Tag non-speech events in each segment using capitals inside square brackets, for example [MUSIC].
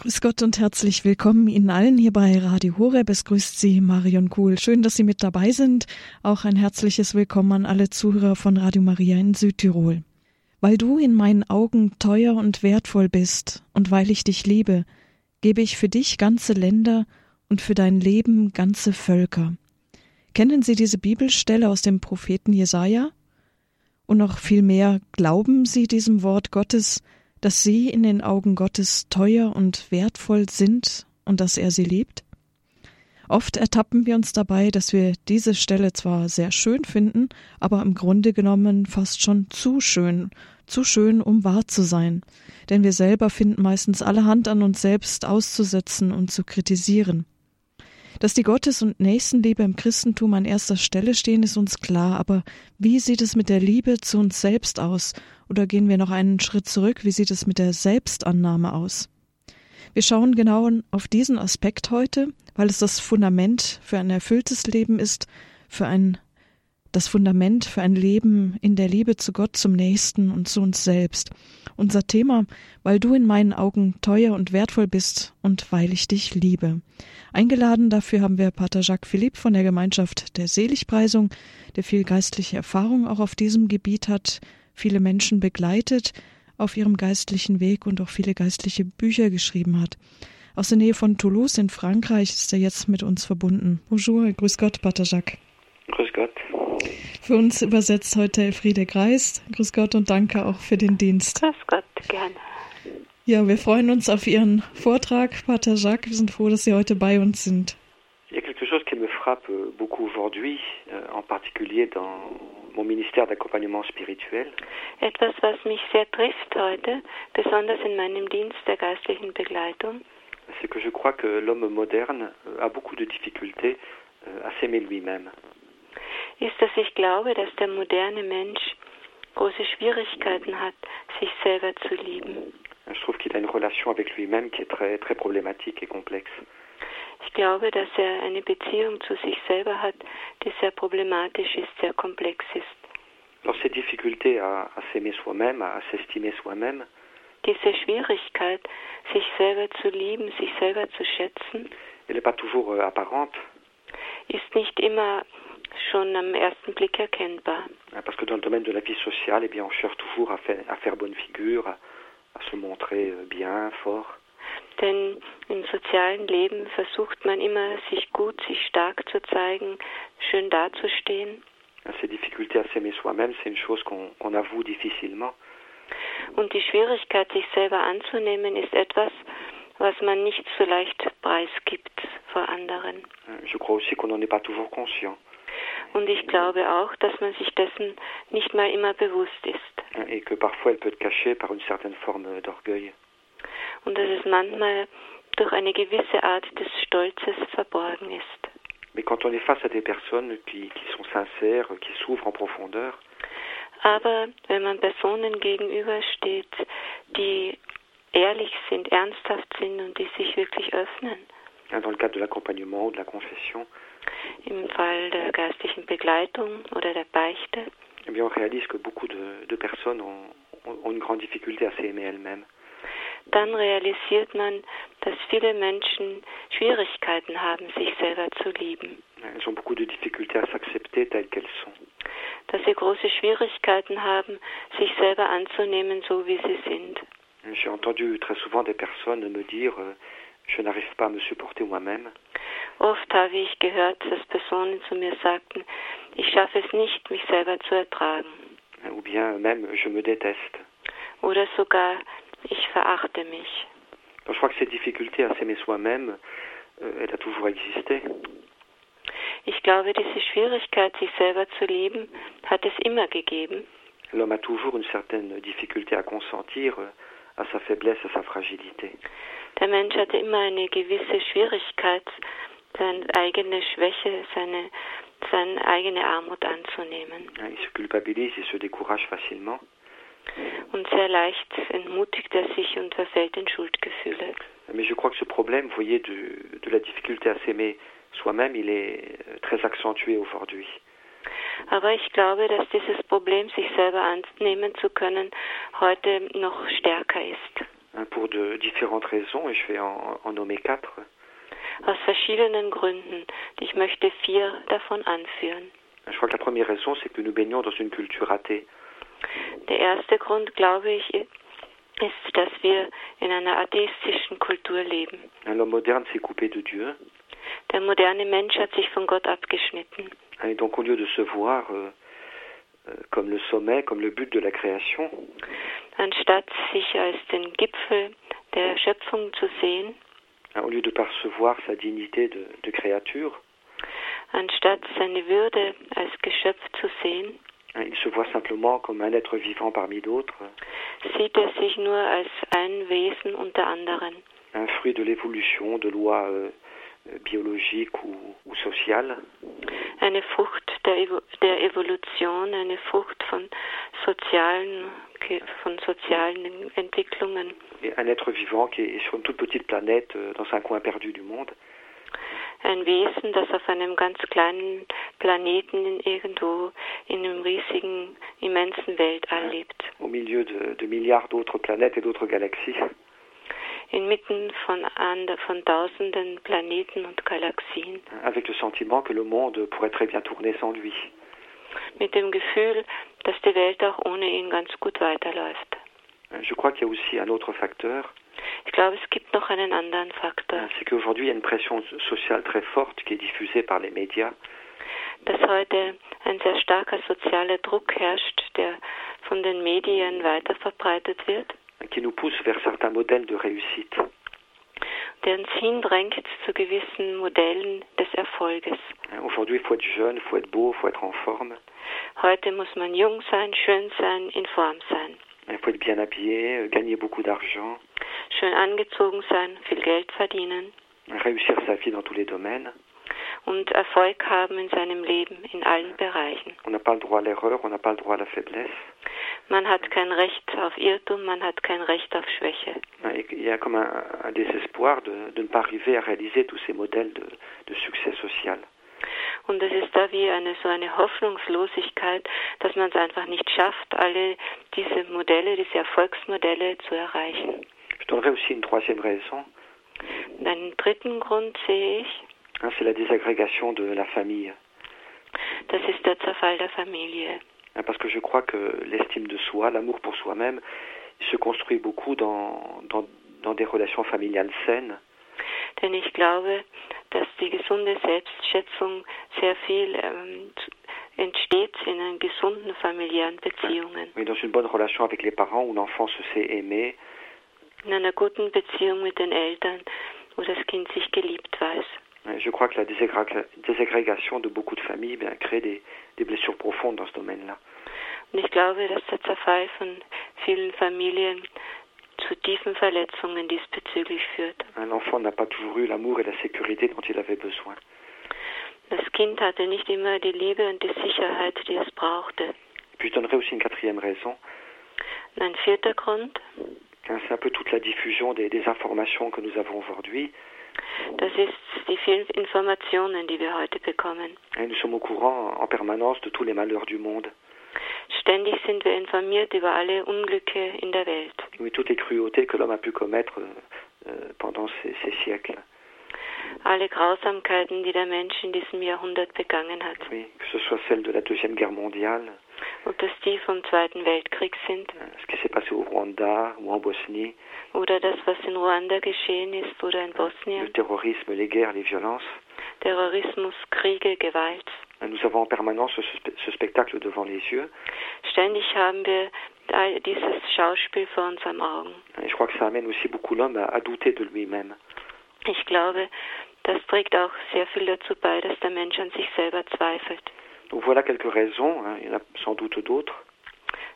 Grüß Gott und herzlich willkommen Ihnen allen hier bei Radio Horeb. Es grüßt Sie Marion Kuhl. Schön, dass Sie mit dabei sind. Auch ein herzliches Willkommen an alle Zuhörer von Radio Maria in Südtirol. Weil du in meinen Augen teuer und wertvoll bist und weil ich dich liebe, gebe ich für dich ganze Länder und für dein Leben ganze Völker. Kennen Sie diese Bibelstelle aus dem Propheten Jesaja? Und noch viel mehr, glauben Sie diesem Wort Gottes, dass sie in den Augen Gottes teuer und wertvoll sind und dass er sie liebt? Oft ertappen wir uns dabei, dass wir diese Stelle zwar sehr schön finden, aber im Grunde genommen fast schon zu schön, zu schön, um wahr zu sein. Denn wir selber finden meistens alle Hand an uns selbst auszusetzen und zu kritisieren. Dass die Gottes- und Nächstenliebe im Christentum an erster Stelle stehen, ist uns klar, aber wie sieht es mit der Liebe zu uns selbst aus? Oder gehen wir noch einen Schritt zurück, wie sieht es mit der Selbstannahme aus? Wir schauen genau auf diesen Aspekt heute, weil es das Fundament für ein erfülltes Leben ist, für ein das Fundament für ein Leben in der Liebe zu Gott, zum Nächsten und zu uns selbst. Unser Thema, weil du in meinen Augen teuer und wertvoll bist und weil ich dich liebe. Eingeladen dafür haben wir Pater Jacques Philippe von der Gemeinschaft der Seligpreisung, der viel geistliche Erfahrung auch auf diesem Gebiet hat, viele Menschen begleitet auf ihrem geistlichen Weg und auch viele geistliche Bücher geschrieben hat. Aus der Nähe von Toulouse in Frankreich ist er jetzt mit uns verbunden. Bonjour, grüß Gott, Pater Jacques. Grüß Gott. Für uns übersetzt heute Elfriede Greist. Grüß Gott und danke auch für den Dienst. Grüß Gott, gerne. Ja, wir freuen uns auf Ihren Vortrag, Pater Jacques. Wir sind froh, dass Sie heute bei uns sind. Il y a quelque chose qui me frappe beaucoup aujourd'hui, euh, en particulier dans mon ministère d'accompagnement spirituel. Etwas, was mich sehr trifft heute, besonders in meinem Dienst der geistlichen Begleitung, C'est que je crois que l'homme moderne euh, a beaucoup de difficultés euh, à s'aimer lui-même. Ist, dass ich glaube, dass der moderne Mensch große Schwierigkeiten hat, sich selber zu lieben. Je trouve qu'il a une relation avec lui-même qui est très, très problématique et complexe. Ich glaube, dass er eine Beziehung zu sich selber hat, die sehr problematisch ist, sehr komplex ist. Alors ces difficultés à, à s'aimer soi-même, à, s'estimer soi-même, Diese Schwierigkeit, sich selber zu lieben, sich selber zu schätzen, elle n'est pas toujours euh, apparente, ist nicht immer schon am ersten Blick erkennbar. hein, parce que dans le domaine de la vie sociale, eh bien, on cherche toujours à faire, à faire bonne figure, à, à se montrer euh, bien, fort. Denn im sozialen Leben versucht man immer, sich gut, sich stark zu zeigen, schön dazustehen. Hein, Ces difficultés à s'aimer soi-même, c'est une chose qu'on qu'on avoue difficilement. Und die Schwierigkeit, sich selber anzunehmen, ist etwas, was man nicht so leicht preisgibt vor anderen. Hein, Je crois aussi qu'on n'en est pas toujours conscient. Und ich glaube auch, dass man sich dessen nicht mal immer bewusst ist. et que parfois elle peut être cachée par une certaine forme d'orgueil. Und dass es manchmal durch eine gewisse Art des Stolzes verborgen ist. Mais quand on est face à des personnes qui, qui sont sincères, qui s'ouvrent en profondeur, Aber wenn man Personen gegenübersteht, die ehrlich sind, ernsthaft sind und die sich wirklich öffnen, dans le cadre de l'accompagnement ou de la confession, im Fall der geistlichen Begleitung oder der Beichte, eh bien on réalise que beaucoup de, de personnes ont, ont- une grande difficulté à s'aimer elles-mêmes. dann realisiert man, dass viele Menschen Schwierigkeiten haben, sich selber zu lieben. Elles ont beaucoup de difficultés à s'accepter telles qu'elles sont. Dass sie große Schwierigkeiten haben, sich selber anzunehmen, so wie sie sind. J'ai entendu très souvent des personnes me dire euh, je n'arrive pas à me supporter moi-même, Oft habe ich gehört, dass Personen zu mir sagten, ich schaffe es nicht, mich selber zu ertragen. ou bien même je me déteste. Oder sogar, ich verachte mich. Donc je crois que cette difficulté à s'aimer soi-même, euh, elle a toujours existé. Ich glaube, diese Schwierigkeit, sich selber zu lieben, hat es immer gegeben. L'homme a toujours une certaine difficulté à consentir euh, à sa faiblesse, à sa fragilité. Der Mensch hatte immer eine gewisse Schwierigkeit, seine eigene Schwäche, seine, seine eigene Armut anzunehmen. Il se culpabilise, il se décourage facilement. Und sehr leicht entmutigt er sich und verfällt in Schuldgefühle. Mais je crois que ce problème, vous voyez, de, de la difficulté à s'aimer soi-même, il est euh, très accentué aujourd'hui. Aber ich glaube, dass dieses Problem, sich selber annehmen zu können, heute noch stärker ist. Pour de différentes raisons, et je vais en, en nommer quatre. Aus verschiedenen Gründen. Ich möchte vier davon anführen. Je crois que la première raison, c'est que nous baignons dans une culture athée. Der erste Grund, glaube ich, ist, dass wir in einer atheistischen Kultur leben. L'homme moderne s'est coupé de Dieu. Der moderne Mensch hat sich von Gott abgeschnitten. Et donc au lieu de se voir euh, euh, comme le sommet, comme le but de la création, Anstatt sich als den Gipfel der Schöpfung zu sehen, au lieu de percevoir sa dignité de, de créature, anstatt seine Würde als Geschöpf zu sehen, il se voit simplement comme un être vivant parmi d'autres, sieht er sich nur als ein Wesen unter anderen, un fruit de l'évolution, de lois euh, euh, biologiques ou, ou sociales. eine Frucht der, Evo der Evolution, eine Frucht von sozialen, von sozialen Entwicklungen, Et un être vivant qui est sur une toute petite planète euh, dans un coin perdu du monde. ein Wesen, das auf einem ganz kleinen Planeten in irgendwo in einem riesigen, immensen Weltall lebt, au milieu de, de milliards d'autres planètes et d'autres galaxies. inmitten von, von tausenden Planeten und Galaxien, avec le sentiment que le monde pourrait très bien tourner sans lui. mit dem Gefühl, dass die Welt auch ohne ihn ganz gut weiterläuft. Je crois qu'il y a aussi un autre facteur, Ich glaube, es gibt noch einen anderen Faktor, c'est qu'aujourd'hui il y a une pression sociale très forte qui est diffusée par les médias, dass heute ein sehr starker sozialer Druck herrscht, der von den Medien weiterverbreitet wird, qui nous pousse vers certains modèles de réussite. der uns hindrängt zu gewissen Modellen des Erfolges. Aujourd'hui il faut être jeune, il faut être beau, il faut être en forme, Heute muss man jung sein, schön sein, in Form sein, il faut être bien habillé, gagner beaucoup d'argent, schön angezogen sein, viel Geld verdienen réussir sa vie dans tous les domaines. und Erfolg haben in seinem Leben in allen Bereichen. On n'a pas le droit à l'erreur, on n'a pas le droit à la faiblesse. Man hat kein Recht auf Irrtum, man hat kein Recht auf Schwäche. Il y a comme un, un désespoir de, de ne pas arriver à réaliser tous ces modèles de, de succès social. Und es ist da wie eine so eine Hoffnungslosigkeit, dass man es einfach nicht schafft, alle diese Modelle, diese Erfolgsmodelle zu erreichen. Je donnerai aussi une troisième raison, einen dritten Grund sehe ich, hein, c'est la désagrégation de la famille. das ist der Zerfall der Familie. Hein, Parce que je crois que l'estime de soi, l'amour pour soi-même, se construit beaucoup dans, dans, dans des relations familiales saines. Denn ich glaube, dass die gesunde Selbstschätzung sehr viel ähm, entsteht in einen gesunden familiären Beziehungen. Mais dans une bonne relation avec les parents où l'enfant se sait aimer, In einer guten Beziehung mit den Eltern, wo das Kind sich geliebt weiß. Je crois que la désagrégation de beaucoup de familles eh bien, crée des, des blessures profondes dans ce domaine-là. Und ich glaube, dass der Zerfall von vielen Familien zu tiefen Verletzungen diesbezüglich führt. Hein, L'enfant n'a pas toujours eu l'amour et la sécurité dont il avait besoin. Das Kind hatte nicht immer die Liebe und die Sicherheit, die es brauchte. Puis je donnerai aussi une quatrième raison. Und ein vierter Grund, C'est un peu toute la diffusion des, des informations que nous avons aujourd'hui. das ist die vielen Informationen, die wir heute bekommen. Hein, Nous sommes au courant en permanence de tous les malheurs du monde. Ständig sind wir informiert über alle Unglücke in der Welt, euh, euh, alle Grausamkeiten, die der Mensch in diesem Jahrhundert begangen hat. Oui, que ce soit celle de la Deuxième Guerre mondiale, Ob das die vom Zweiten Weltkrieg sind hein, ce qui s'est passé au Rwanda ou en Bosnie, oder das, was in Ruanda geschehen ist oder in le Bosnien, terrorisme, les guerres, les violences. Terrorismus, Kriege, Gewalt. Nous avons en permanence ce, ce spectacle devant les yeux. Ständig haben wir dieses Schauspiel vor unseren Augen. Et je crois que ça amène aussi beaucoup l'homme à, à douter de lui-même. Ich glaube, das trägt auch sehr viel dazu bei, dass der Mensch an sich selber zweifelt. Donc voilà quelques raisons, hein, il y en a sans doute d'autres,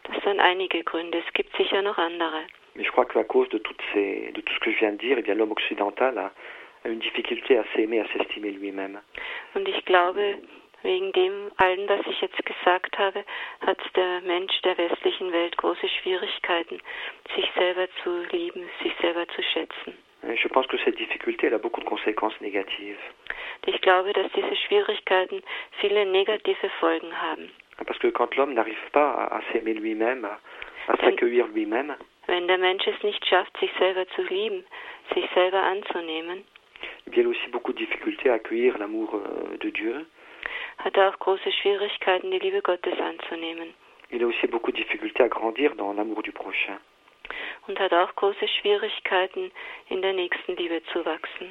Das sind einige Gründe. Es gibt sicher noch andere. mais je crois qu'à cause de, toutes ces, de tout ce que je viens de dire, eh bien l'homme occidental a, a une difficulté à s'aimer, à s'estimer lui-même. Und ich glaube, wegen dem allen, was ich jetzt gesagt habe, hat der Mensch der westlichen Welt große Schwierigkeiten, sich selber zu lieben, sich selber zu schätzen. Je pense que cette difficulté elle a beaucoup de conséquences négatives. Ich glaube, dass diese Schwierigkeiten viele negative Folgen haben. Parce que quand l'homme n'arrive pas à, s'aimer lui-même, à, s'accueillir lui-même, Wenn der Mensch es nicht schafft, sich selber zu lieben, sich selber anzunehmen, eh il a aussi beaucoup de difficultés à accueillir l'amour euh, de Dieu. Hat er auch große Schwierigkeiten, die Liebe Gottes anzunehmen Il a aussi beaucoup de difficultés à grandir dans l'amour du prochain. und hat auch große Schwierigkeiten, in der nächsten Liebe zu wachsen.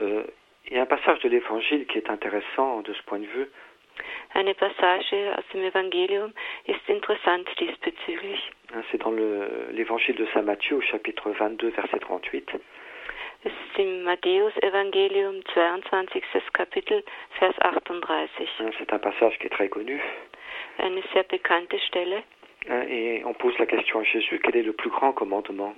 Euh, il y a un passage de l'Évangile qui est intéressant de ce point de vue. Eine Passage aus dem Evangelium ist interessant diesbezüglich. C'est dans le- l'Évangile de Saint Matthieu au chapitre 22, verset 38. Es ist im Matthäus-Evangelium, 22. Kapitel, Vers 38. Hein, C'est un passage qui est très connu. Eine sehr bekannte Stelle. Hein, Et on pose la question à Jésus, quel est le plus grand commandement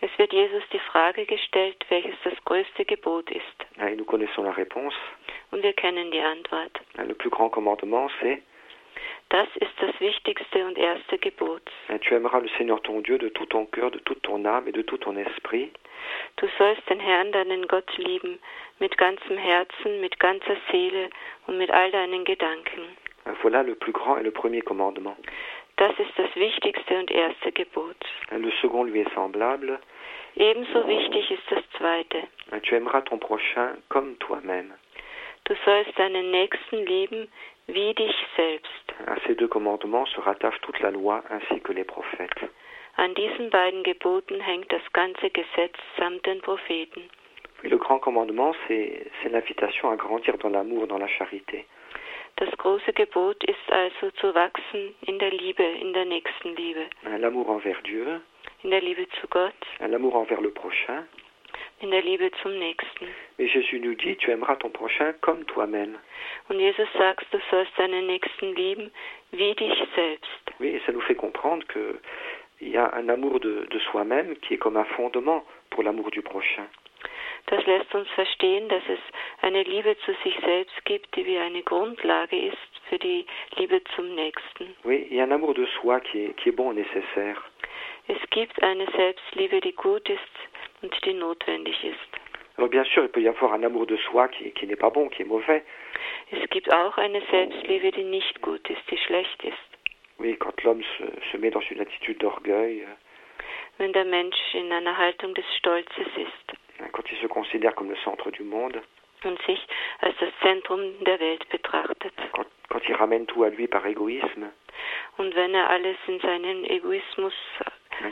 Es wird Jesus die Frage gestellt, welches das größte Gebot ist. Hein, Et nous connaissons la réponse. Und wir kennen die Antwort. Le plus grand commandement, c'est Das ist das wichtigste und erste Gebot. tu aimeras le Seigneur ton Dieu de tout ton cœur, de toute ton âme et de tout ton esprit. Du sollst den Herrn, deinen Gott, lieben, mit ganzem Herzen, mit ganzer Seele und mit all deinen Gedanken. Voilà le plus grand et le premier commandement. Das ist das wichtigste und erste Gebot. Le second lui est semblable. Ebenso wichtig ist das zweite. Tu aimeras ton prochain comme toi-même. Du sollst deinen Nächsten lieben wie dich selbst. À ces deux commandements se rattache toute la loi ainsi que les prophètes. An diesen beiden Geboten hängt das ganze Gesetz samt den Propheten. Et le grand commandement, c'est l'invitation à grandir dans l'amour, dans la charité. Das große Gebot ist also zu wachsen in der Liebe, in der Nächstenliebe, Hein, L'amour envers Dieu, in der Liebe zu Gott, l'amour envers le prochain. In der Liebe zum Nächsten. Mais Jésus nous dit, tu aimeras ton prochain comme toi-même. Und Jesus sagt, du sollst deinen Nächsten lieben wie dich selbst. Oui, et ça nous fait comprendre que il y a un amour de, de soi-même qui est comme un fondement pour l'amour du prochain. Das lässt uns verstehen, dass es eine Liebe zu sich selbst gibt, die wie eine Grundlage ist für die Liebe zum Nächsten. Oui, il y a un amour de soi qui est, qui est bon et nécessaire. Es gibt eine Selbstliebe, die gut ist und die notwendig ist. Alors bien sûr, il peut y avoir un amour de soi qui, qui n'est pas bon, qui est mauvais. Es gibt auch eine Selbstliebe, die nicht gut ist, die schlecht ist. Oui, quand l'homme se, se met dans une attitude d'orgueil, euh, Wenn der Mensch in einer Haltung des Stolzes ist quand il se considère comme le centre du monde, und sich als das Zentrum der Welt betrachtet. quand, quand il ramène tout à lui par égoïsme, Und wenn er alles in seinen Egoismus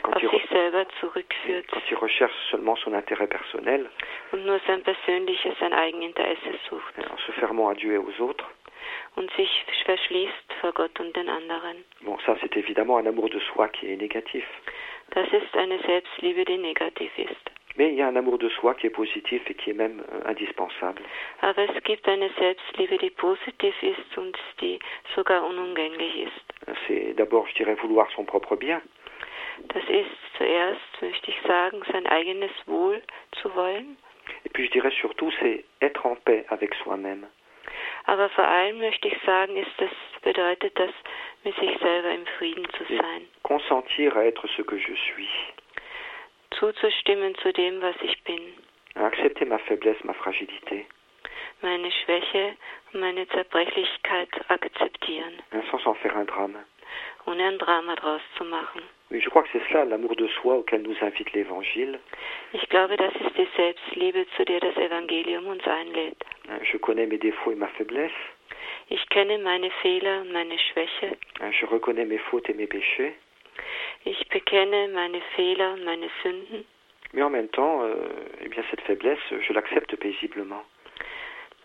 quand, auf il, zurückführt quand il recherche seulement son intérêt personnel, und nur sein persönliches, sein Eigeninteresse sucht en se fermant à Dieu et aux autres, und sich verschließt vor Gott und den anderen. bon, ça c'est évidemment un amour de soi qui est négatif. Das ist eine Selbstliebe, die negativ ist. Mais il y a un amour de soi qui est positif et qui est même euh, indispensable. Aber es gibt eine Selbstliebe, die positiv ist und die sogar unumgänglich ist. C'est d'abord, je dirais, vouloir son propre bien. Das ist zuerst, möchte ich sagen, sein eigenes Wohl zu wollen. Et puis je dirais surtout, c'est être en paix avec soi-même. Aber vor allem möchte ich sagen, ist das bedeutet das, mit sich selber im Frieden zu sein. Consentir à être ce que je suis. Zuzustimmen zu dem, was ich bin. Accepter ma faiblesse, ma fragilité. Meine Schwäche und meine Zerbrechlichkeit akzeptieren, sans en faire un drame. ohne ein Drama draus zu machen. Oui, je crois que c'est cela l'amour de soi auquel nous invite l'Évangile. Hein, Je connais mes défauts et ma faiblesse. Ich kenne meine Fehler und meine Schwäche. hein, Je reconnais mes fautes et mes péchés. Ich bekenne meine Fehler und meine Sünden. Mais en même temps, euh, eh bien, cette faiblesse, je l'accepte paisiblement.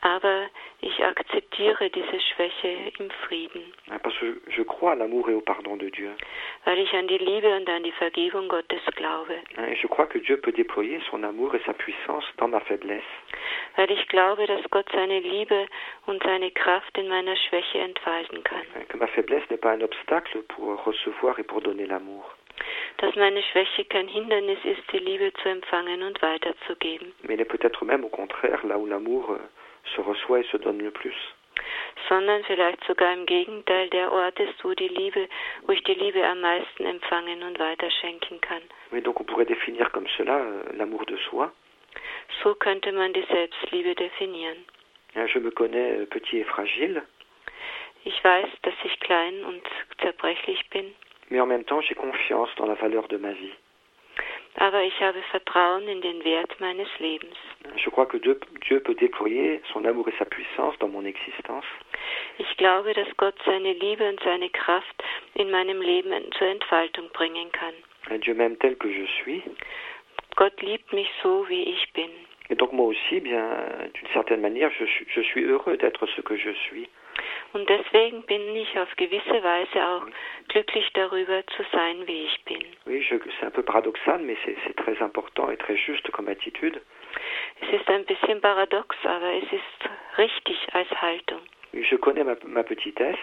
Aber ich akzeptiere diese Schwäche im Frieden, hein, Parce que je crois à l'amour et au pardon de Dieu. weil ich an die Liebe und an die Vergebung Gottes glaube. Et je crois que Dieu peut déployer son amour et sa puissance dans ma faiblesse. Weil ich glaube, dass Gott seine Liebe und seine Kraft in meiner Schwäche entfalten kann. hein, Que ma faiblesse n'est pas un obstacle pour recevoir et pour donner l'amour. Dass meine Schwäche kein Hindernis ist, die Liebe zu empfangen und weiterzugeben, Mais elle est peut-être même au contraire là où l'amour euh, se reçoit et se donne le plus. sondern vielleicht sogar im Gegenteil der Ort ist, wo die Liebe, wo ich die Liebe am meisten empfangen und weiterschenken kann. Oui, donc on pourrait définir comme cela euh, l'amour de soi. So könnte man die Selbstliebe definieren. Je me connais euh, petit et fragile. Ich weiß, dass ich klein und zerbrechlich bin. Mais en même temps, j'ai confiance dans la valeur de ma vie. Aber ich habe Vertrauen in den Wert meines Lebens. Je crois que Dieu, Dieu peut déployer son amour et sa puissance dans mon existence. Ich glaube, dass Gott seine Liebe und seine Kraft in meinem Leben zur Entfaltung bringen kann. Et Dieu m'aime tel que je suis. Gott liebt mich so, wie ich bin. Et donc moi aussi, bien, d'une certaine manière, je, je suis heureux d'être ce que je suis. Und deswegen bin ich auf gewisse Weise auch glücklich darüber zu sein, wie ich bin. Oui, c'est un peu paradoxal, mais c'est très important et très juste comme attitude. Es ist ein bisschen paradox, aber es ist richtig als Haltung. Je connais ma, ma petitesse,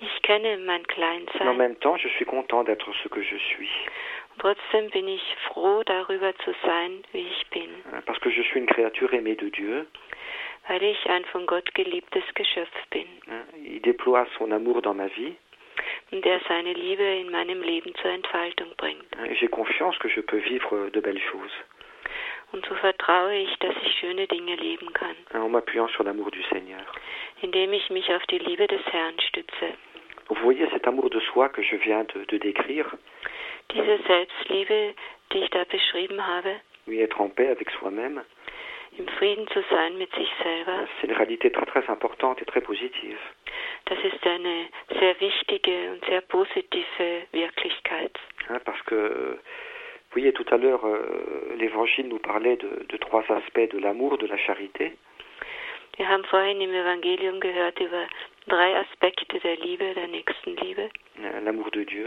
Ich kenne mein mais en Kleinsein. même temps, je suis content d'être ce que je suis. Trotzdem bin ich froh darüber zu sein, wie ich bin, Parce que je suis une créature aimée de Dieu. Weil ich ein von Gott geliebtes Geschöpf bin. Il déploie son amour dans ma vie. und er seine Liebe in meinem Leben zur Entfaltung bringt. J'ai confiance que je peux vivre de belles choses Und so vertraue ich, dass ich schöne Dinge leben kann, en m'appuyant sur l'amour du Seigneur. indem ich mich auf die Liebe des Herrn stütze. Vous voyez cet amour de soi que je viens de, de décrire, Diese Selbstliebe, die ich da beschrieben habe, oui, être en paix avec soi-même, im Frieden zu sein mit sich selber, c'est une réalité très très importante et très positive. das ist eine sehr wichtige und sehr positive Wirklichkeit. hein, parce que, euh, vous voyez, tout à l'heure, euh, l'Évangile nous parlait de, de trois aspects de l'amour, de la charité. Wir haben vorhin im Evangelium gehört über drei Aspekte der Liebe, der Nächstenliebe. hein, L'amour de Dieu,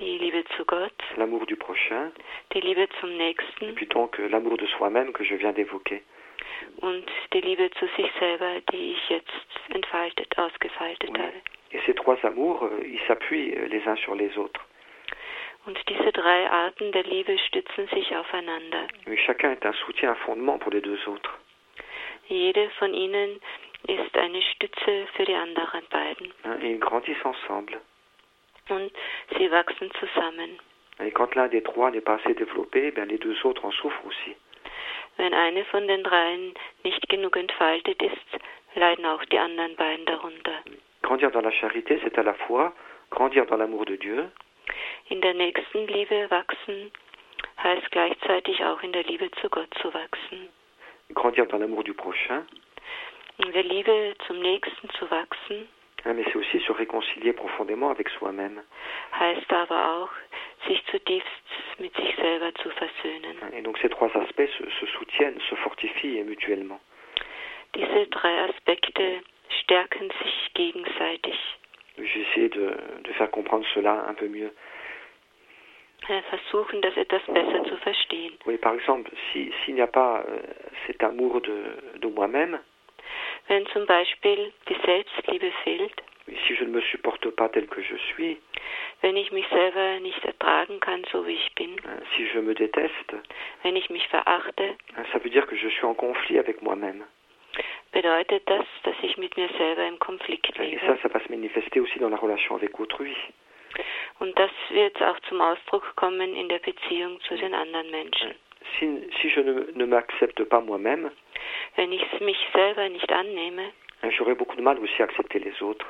Die Liebe zu Gott, l'amour du prochain, die Liebe zum et Nächsten puis donc l'amour de soi-même que je viens d'évoquer. und die Liebe zu sich selber, die ich jetzt entfaltet, ausgefaltet Oui. habe. Et ces trois amours, euh, ils s'appuient euh, les uns sur les autres. Und diese drei Arten der Liebe stützen sich aufeinander. Mais chacun est un soutien, un fondement pour les deux autres. Jede von ihnen ist eine Stütze für die anderen beiden. et ils grandissent ensemble. Und sie wachsen zusammen. Et quand l'un des trois n'est pas assez développé, eh bien, les deux autres en souffrent aussi. Wenn eine von den dreien nicht genug entfaltet ist, leiden auch die anderen beiden darunter. Grandir dans la charité, c'est à la fois grandir dans l'amour de Dieu, In der Nächstenliebe wachsen heißt gleichzeitig auch in der Liebe zu Gott zu wachsen. grandir dans l'amour du prochain, In der Liebe zum Nächsten zu wachsen hein, mais c'est aussi se réconcilier profondément avec soi-même. heißt aber auch, sich zutiefst mit sich selber zu versöhnen. hein. Et donc ces trois aspects se, se soutiennent, se fortifient mutuellement. Diese drei Aspekte stärken sich gegenseitig. J'ai essayé de, de faire comprendre cela un peu mieux. äh, versuchen, das etwas besser zu verstehen. Oui, par exemple, si- s'il n'y a pas euh, cet amour de, de moi-même, Wenn zum Beispiel die Selbstliebe fehlt, si je ne me supporte pas tel que je suis, wenn ich mich selber nicht ertragen kann, so wie ich bin, hein, si je me déteste, wenn ich mich verachte, hein, ça veut dire que je suis en conflit avec moi-même. bedeutet das, dass ich mit mir selber im Konflikt Et ça, lebe. ça va se manifester aussi dans la relation avec autrui. Und das wird auch zum Ausdruck kommen in der Beziehung zu den anderen Menschen. Si, si je ne, ne m'accepte pas moi-même, Wenn ich mich selber nicht annehme, hein, j'aurai beaucoup de mal aussi à accepter les autres.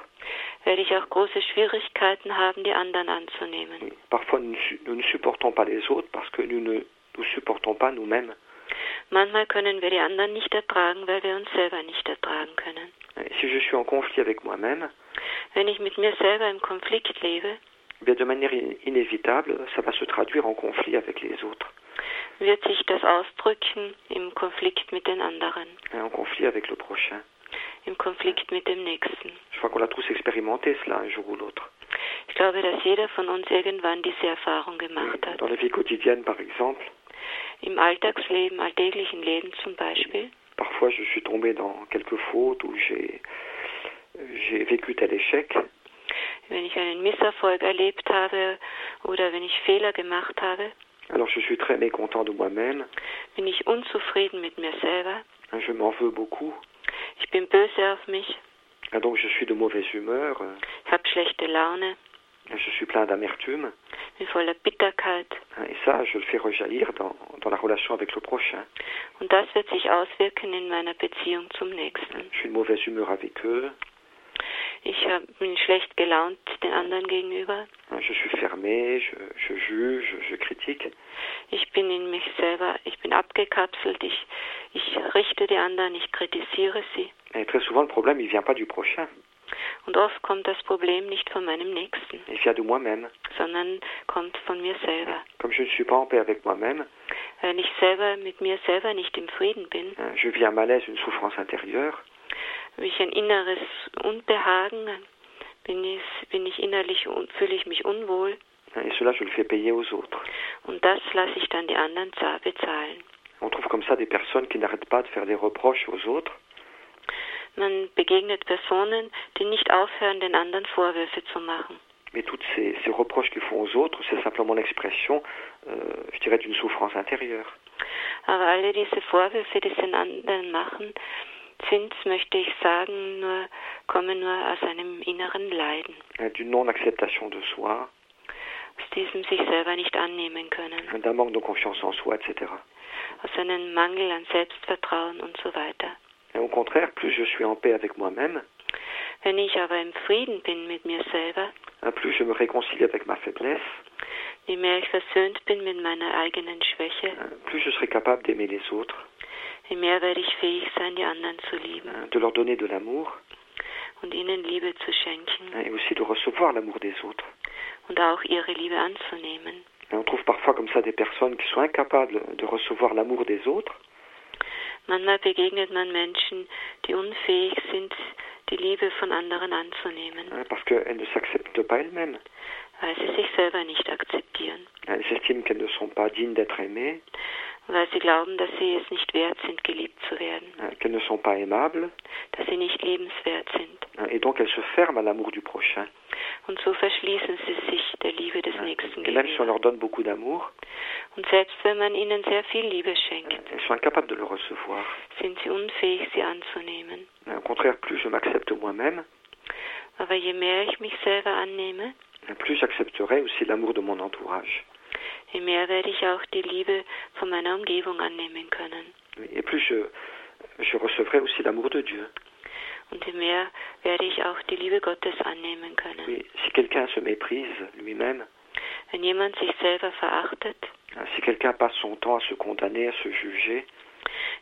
werde ich auch große Schwierigkeiten haben, die anderen anzunehmen. Oui. Parfois, nous, ne nous ne supportons pas les autres parce que nous ne nous supportons pas nous-mêmes. Manchmal können wir die anderen nicht ertragen, weil wir uns selber nicht ertragen können. Si je suis en conflit avec moi-même, Wenn ich mit mir selber im Konflikt lebe, eh bien de manière in- inévitable, ça va se traduire en conflit avec les autres, wird sich das ausdrücken im Konflikt mit den anderen, en conflit avec le prochain. im Konflikt mit dem Nächsten. Je crois qu'on a tous expérimenté cela un jour ou l'autre. Ich glaube, dass jeder von uns irgendwann diese Erfahrung gemacht hat. Dans la vie quotidienne, par exemple, Im Alltagsleben, alltäglichen Leben zum Beispiel. parfois je suis tombé dans quelques fautes j'ai j'ai vécu tel échec. Wenn ich einen Misserfolg erlebt habe oder wenn ich Fehler gemacht habe, Alors je suis très mécontent de moi-même, bin ich unzufrieden mit mir selber. je m'en veux beaucoup, Ich bin böse auf mich, hein, donc je suis de mauvaise humeur, ich habe schlechte Laune, je suis plein d'amertume, bin voller Bitterkeit. hein, et ça je le fais rejaillir dans, dans la relation avec le prochain. Und das wird sich auswirken in meiner Beziehung zum Nächsten. Je suis de mauvaise humeur avec eux, Ich hab, bin schlecht gelaunt den anderen gegenüber. Je suis fermé, je, je juge, je critique. Ich bin in mich selber, ich bin abgekapselt, ich, ich richte die anderen, ich kritisiere sie. Et très souvent, le problème, il vient pas du prochain. Und oft kommt das Problem nicht von meinem Nächsten, Il vient de moi-même. sondern kommt von mir selber. Comme je ne suis pas en paix avec moi-même, Wenn ich selber mit mir selber nicht im Frieden bin, je vis un malaise, une souffrance intérieure. Habe ich ein inneres Unbehagen, bin ich, bin ich innerlich, un- fühle ich mich unwohl Et cela, je le fais payer aux autres. und das lasse ich dann die anderen za- bezahlen. On trouve comme ça des personnes qui n'arrêtent pas de faire des reproches aux autres. Man begegnet Personen, die nicht aufhören, den anderen Vorwürfe zu machen. Mais toutes ces, ces reproches qu'ils font aux autres, c'est simplement l'expression, euh, je dirais, d'une souffrance intérieure. Aber alle diese Vorwürfe, die sie den anderen machen, sind, möchte ich sagen, nur, kommen nur aus einem inneren Leiden, Euh, D'une non-acceptation de soi, aus diesem sich selber nicht annehmen können, d'un manque de confiance en soi, etc. aus einem Mangel an Selbstvertrauen und so weiter. Et au contraire, plus je suis en paix avec moi-même, Wenn ich aber im Frieden bin mit mir selber, plus je me réconcilie avec ma faiblesse, je mehr ich versöhnt bin mit meiner eigenen Schwäche, plus je serai capable d'aimer les autres, je mehr werde ich fähig sein, die anderen zu lieben de leur donner de l'amour und ihnen Liebe zu schenken et aussi de recevoir l'amour des autres. und auch ihre Liebe anzunehmen. Et on trouve parfois comme ça des personnes qui sont incapables de recevoir l'amour des autres, Manchmal begegnet man Menschen, die unfähig sind, die Liebe von anderen anzunehmen, parce qu'elles ne s'acceptent pas elles-mêmes. weil sie sich selber nicht akzeptieren, Elles estiment qu'elles ne sont pas dignes d'être aimées, weil sie glauben, dass sie es nicht wert sind, geliebt zu werden, qu'elles ne sont pas aimables, dass sie nicht liebenswert sind. hein, et donc elles se ferment à l'amour du prochain. Und so verschließen sie sich der Liebe des Nächsten Et même si on gegenüber. leur donne beaucoup d'amour, Und selbst wenn man ihnen sehr viel Liebe schenkt, elles sont incapables de le recevoir. sind sie unfähig, sie anzunehmen. Au contraire, plus je m'accepte moi-même, Aber je mehr ich mich selber annehme, plus j'accepterai aussi l'amour de mon entourage. Je mehr werde ich auch die Liebe von meiner Umgebung annehmen können. Et plus je, je recevrai aussi l'amour de Dieu. Und je mehr werde ich auch die Liebe Gottes annehmen können. Oui, si quelqu'un se méprise lui-même, Wenn jemand sich selber verachtet, si quelqu'un passe son temps à se condamner, à se juger,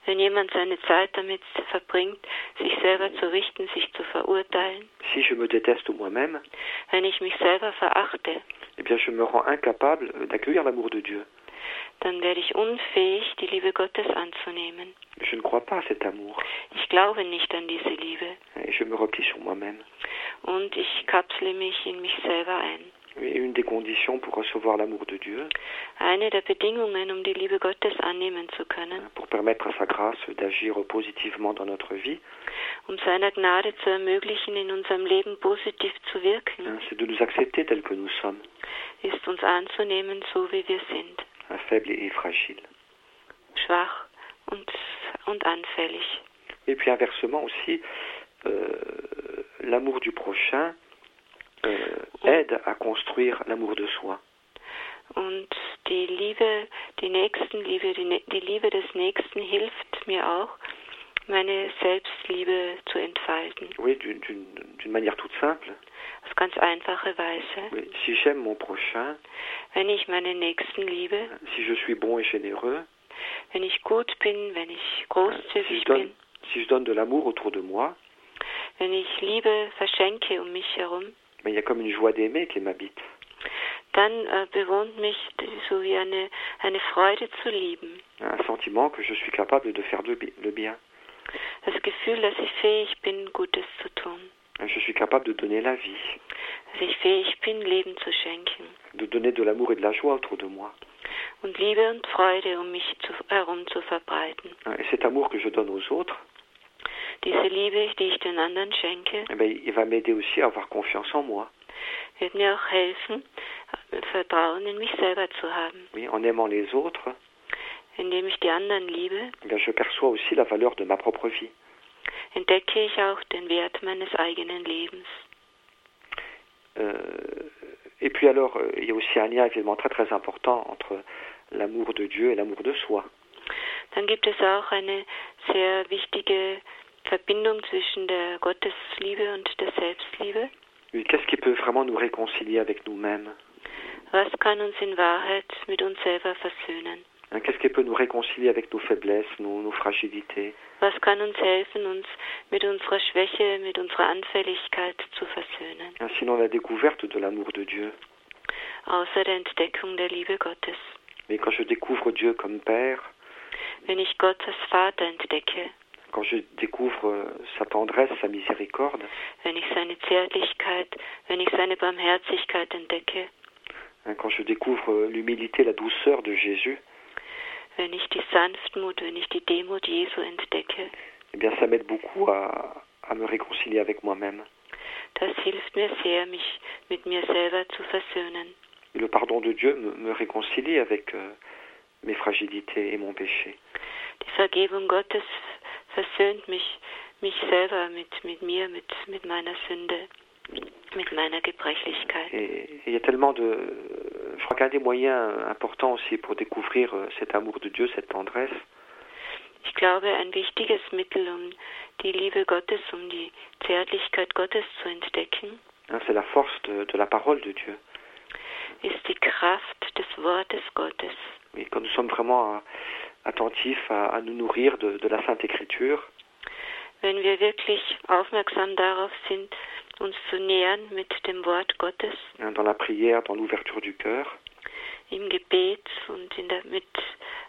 wenn jemand seine Zeit damit verbringt, sich selber zu richten, sich zu verurteilen, si je me déteste moi-même, wenn ich mich selber verachte, eh bien je me rends incapable d'accueillir l'amour de Dieu. dann werde ich unfähig, die Liebe Gottes anzunehmen. Je ne crois pas à cet amour Ich glaube nicht an diese Liebe et je me replie sur moi-même. und ich kapsle mich in mich selber ein. Et une des conditions pour recevoir l'amour de Dieu, Eine der Bedingungen, um die Liebe Gottes annehmen zu können, pour permettre à sa grâce d'agir positivement dans notre vie, um seiner Gnade zu ermöglichen, in unserem Leben positiv zu wirken, hein, c'est de nous accepter tels que nous sommes, ist uns anzunehmen, so wie wir sind, hein, faibles et fragiles. schwach und, und anfällig. Et puis inversement aussi, euh, l'amour du prochain aide à construire l'amour de soi. Und die Liebe, die Nächstenliebe, die, die Liebe des Nächsten hilft mir auch, meine Selbstliebe zu entfalten. Oui, d'une- manière toute simple. Auf ganz einfache Weise. Oui, Si j'aime mon prochain, Wenn ich meinen Nächsten liebe, si je suis bon et généreux, wenn ich gut bin, wenn ich si großzügig donne, bin, si je donne de l'amour autour de moi, wenn ich Liebe verschenke um mich herum, mais il y a comme une joie d'aimer qui m'habite. dann äh, bewohnt mich so wie eine, eine Freude zu lieben. Un sentiment que je suis capable de faire de le bien. Das Gefühl, dass ich fähig bin, Gutes zu tun. Je suis capable de donner la vie, Dass ich fähig bin, Leben zu schenken. de donner de l'amour et de la joie autour de moi. Und Liebe und Freude um mich zu, herum zu verbreiten. Et cet amour que je donne aux autres, Diese Liebe, die ich den anderen schenke, eh ben, il va m'aider aussi à avoir confiance en moi. wird mir auch helfen, Vertrauen in mich selber zu haben. Oui, en aimant les autres, Indem ich die anderen liebe, eh bien, je perçois aussi la valeur de ma propre vie. entdecke ich auch den Wert meines eigenen Lebens. Euh, et puis alors, euh, il y a aussi un lien évidemment très très important entre l'amour de Dieu et l'amour de soi. Dann gibt es auch eine sehr wichtige Verbindung zwischen der Gottesliebe und der Selbstliebe? Oui, Qu'est-ce qui peut vraiment nous réconcilier avec nous-mêmes Was kann uns in Wahrheit mit uns selber versöhnen? Qu'est-ce qui peut nous réconcilier avec nos faiblesses, nos, nos fragilités Was kann uns helfen, uns mit unserer Schwäche, mit unserer Anfälligkeit zu versöhnen? Sinon la découverte de l'amour de Dieu. Außer der Entdeckung der Liebe Gottes. Mais quand je découvre Dieu comme Père, Wenn ich Gott als Vater entdecke, quand je découvre euh, sa tendresse, sa miséricorde, wenn ich seine Zärtlichkeit, wenn ich seine Barmherzigkeit entdecke, hein, quand je découvre euh, l'humilité, la douceur de Jésus, wenn ich die Sanftmut, wenn ich die Demut Jesu entdecke, eh bien ça m'aide beaucoup à, à me réconcilier avec moi-même. das hilft mir sehr, mich mit mir selber zu versöhnen. Et le pardon de Dieu me, me réconcilie avec euh, mes fragilités et mon péché. Die Vergebung Gottes versöhnt mich, mich selber mit, mit mir, mit, mit meiner Sünde, mit meiner Gebrechlichkeit. Et il y a tellement de... Je crois qu'un des moyens importants aussi pour découvrir euh, cet amour de Dieu, cette tendresse, Ich glaube, ein wichtiges Mittel, um die Liebe Gottes, um die Zärtlichkeit Gottes zu entdecken, c'est la force de, de la parole de Dieu. ist die Kraft des Wortes Gottes. Et quand nous sommes vraiment attentifs à, à nous nourrir de, de la Sainte Écriture, Wenn wir wirklich aufmerksam darauf sind, uns zu nähern mit dem Wort Gottes dans la prière, dans l'ouverture du cœur, im Gebet und in der, mit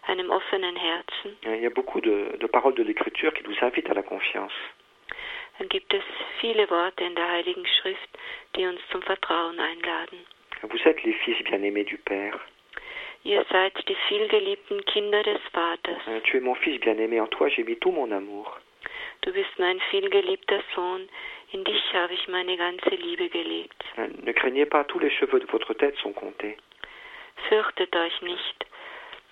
einem offenen Herzen, il y a beaucoup de, de paroles de l'Écriture qui nous invitent à la confiance. dann gibt es viele Worte in der Heiligen Schrift, die uns zum Vertrauen einladen. Vous êtes les fils bien-aimés du Père. Ihr seid die vielgeliebten Kinder des Vaters. Hein, tu es mon fils bien-aimé, en toi j'ai mis tout mon amour. Du bist mein vielgeliebter Sohn, in dich habe ich meine ganze Liebe gelegt. Hein, ne craignez pas, tous les cheveux de votre tête sont comptés. Fürchtet euch nicht.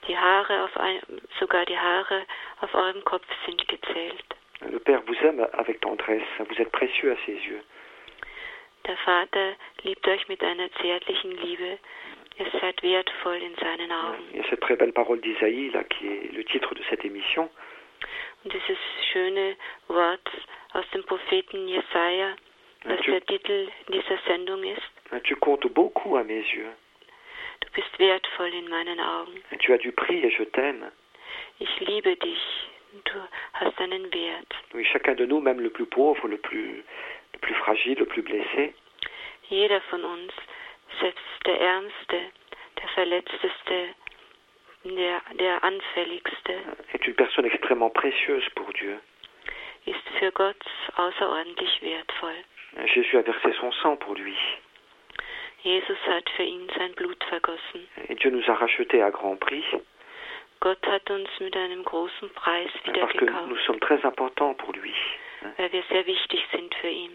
Die Haare auf ein, sogar die Haare auf eurem Kopf sind gezählt. Le Père vous aime avec tendresse, vous êtes précieux à ses yeux. Der Vater liebt euch mit einer zärtlichen Liebe. Il y a cette très belle parole d'Isaïe, là, qui est le titre de cette émission. Dieses schöne Wort aus dem Propheten Jesaja, das tu, der Titel dieser Sendung ist. tu comptes beaucoup à mes yeux. Du bist wertvoll in meinen Augen. Tu as du prix et je t'aime. Ich liebe dich. Du hast einen Wert. Oui, chacun de nous, même le plus pauvre, le plus, le plus fragile, le plus blessé, Jeder von uns, selbst der Ärmste, der Verletzteste, der, der Anfälligste, est une personne extrêmement précieuse pour Dieu. ist für Gott außerordentlich wertvoll. Jésus a versé son sang pour lui. Jesus hat für ihn sein Blut vergossen. Et Dieu nous a rachetés à grand prix, Gott hat uns mit einem großen Preis parce que nous sommes très importants pour lui. weil wir sehr wichtig sind für ihn.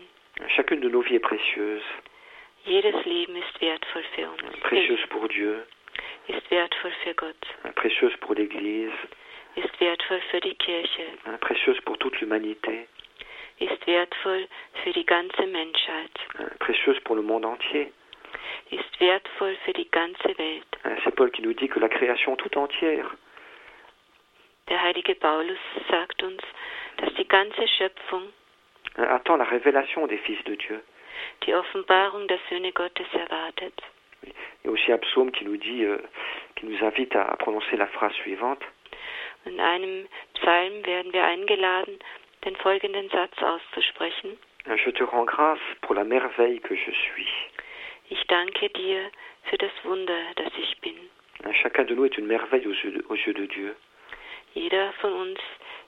Chacune de nos vies est précieuse, Jedes Leben ist wertvoll für uns, précieuse pour Dieu, ist wertvoll für Gott, précieuse pour l'Église, ist wertvoll für die Kirche, précieuse pour toute l'humanité, ist wertvoll für die ganze Menschheit, précieuse pour le monde entier. ist wertvoll für die ganze Welt. C'est Paul qui nous dit que la création tout entière Der heilige Paulus sagt uns, dass die ganze Schöpfung hein, attend la révélation des fils de Dieu. Die Offenbarung der Söhne Gottes erwartet. A aussi un psaume qui nous dit, euh, qui nous invite à, à prononcer la phrase suivante. In einem Psalm werden wir eingeladen, den folgenden Satz auszusprechen. Je te rends grâce pour la merveille que je suis. Ich danke dir für das Wunder, das ich bin. Chacun de nous est une merveille aux yeux de, aux yeux de Dieu. Jeder von uns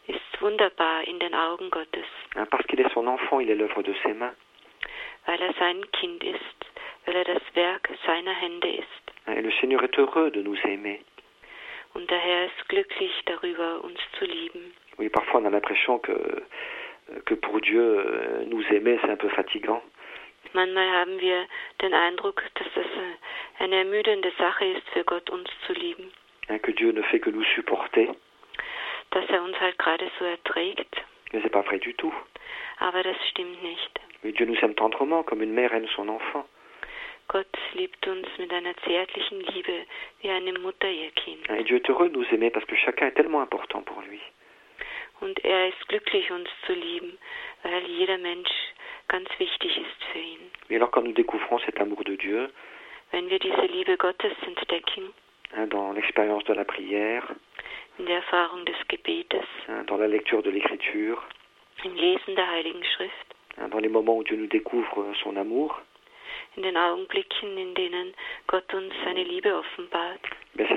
ist wunderbar in den Augen Gottes, Parce qu'il est son enfant, il est l'œuvre de ses mains. Weil er sein Kind ist, weil er das Werk seiner Hände ist. Et le Seigneur est heureux de nous aimer. Und der Herr ist glücklich darüber, uns zu lieben. Oui, parfois on a l'impression que, que pour Dieu, euh, nous aimer, c'est un peu fatigant. Manchmal haben wir den Eindruck, dass das äh, eine ermüdende Sache ist für Gott, uns zu lieben, Hein, que Dieu ne fait que nous supporter. dass er uns halt gerade so erträgt. Mais c'est pas vrai du tout. Aber das stimmt nicht. Mais Dieu nous aime tendrement comme une mère aime son enfant. Gott liebt uns mit einer zärtlichen Liebe, wie eine Mutter ihr Kind. Et Dieu est heureux de nous aimer parce que chacun est tellement important pour lui. Und er ist glücklich, uns zu lieben, weil jeder Mensch ganz wichtig ist für ihn. Et alors quand nous découvrons cet amour de Dieu, Wenn wir diese Liebe Gottes entdecken, hein, dans l'expérience de la prière, in der Erfahrung des Gebetes, hein, dans la lecture de l'Écriture, hein, dans les moments où Dieu nous découvre son amour, c'est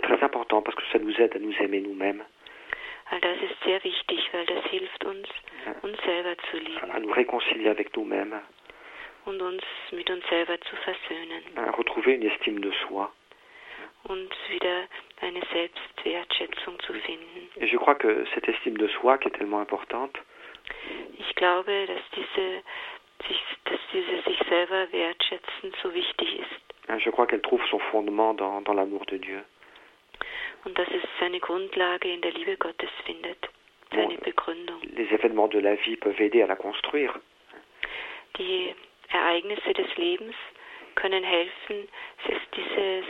très important parce que ça nous aide à nous aimer nous-mêmes, All das ist sehr wichtig, weil das hilft uns, uns selber zu à lieben nous réconcilier avec nous-mêmes, und uns mit uns selber zu versöhnen. À retrouver une estime de soi. und wieder eine Selbstwertschätzung zu finden. Et je crois que cette estime de soi qui est tellement importante, Ich glaube, dass diese sich, dass diese sich selber wertschätzen so wichtig ist hein, je crois qu'elle trouve son fondement dans, dans l'amour de Dieu. und dass es seine Grundlage in der Liebe Gottes findet, seine Bon. Begründung. Les événements de la vie peuvent aider à la construire, Die Ereignisse des Lebens können helfen, diese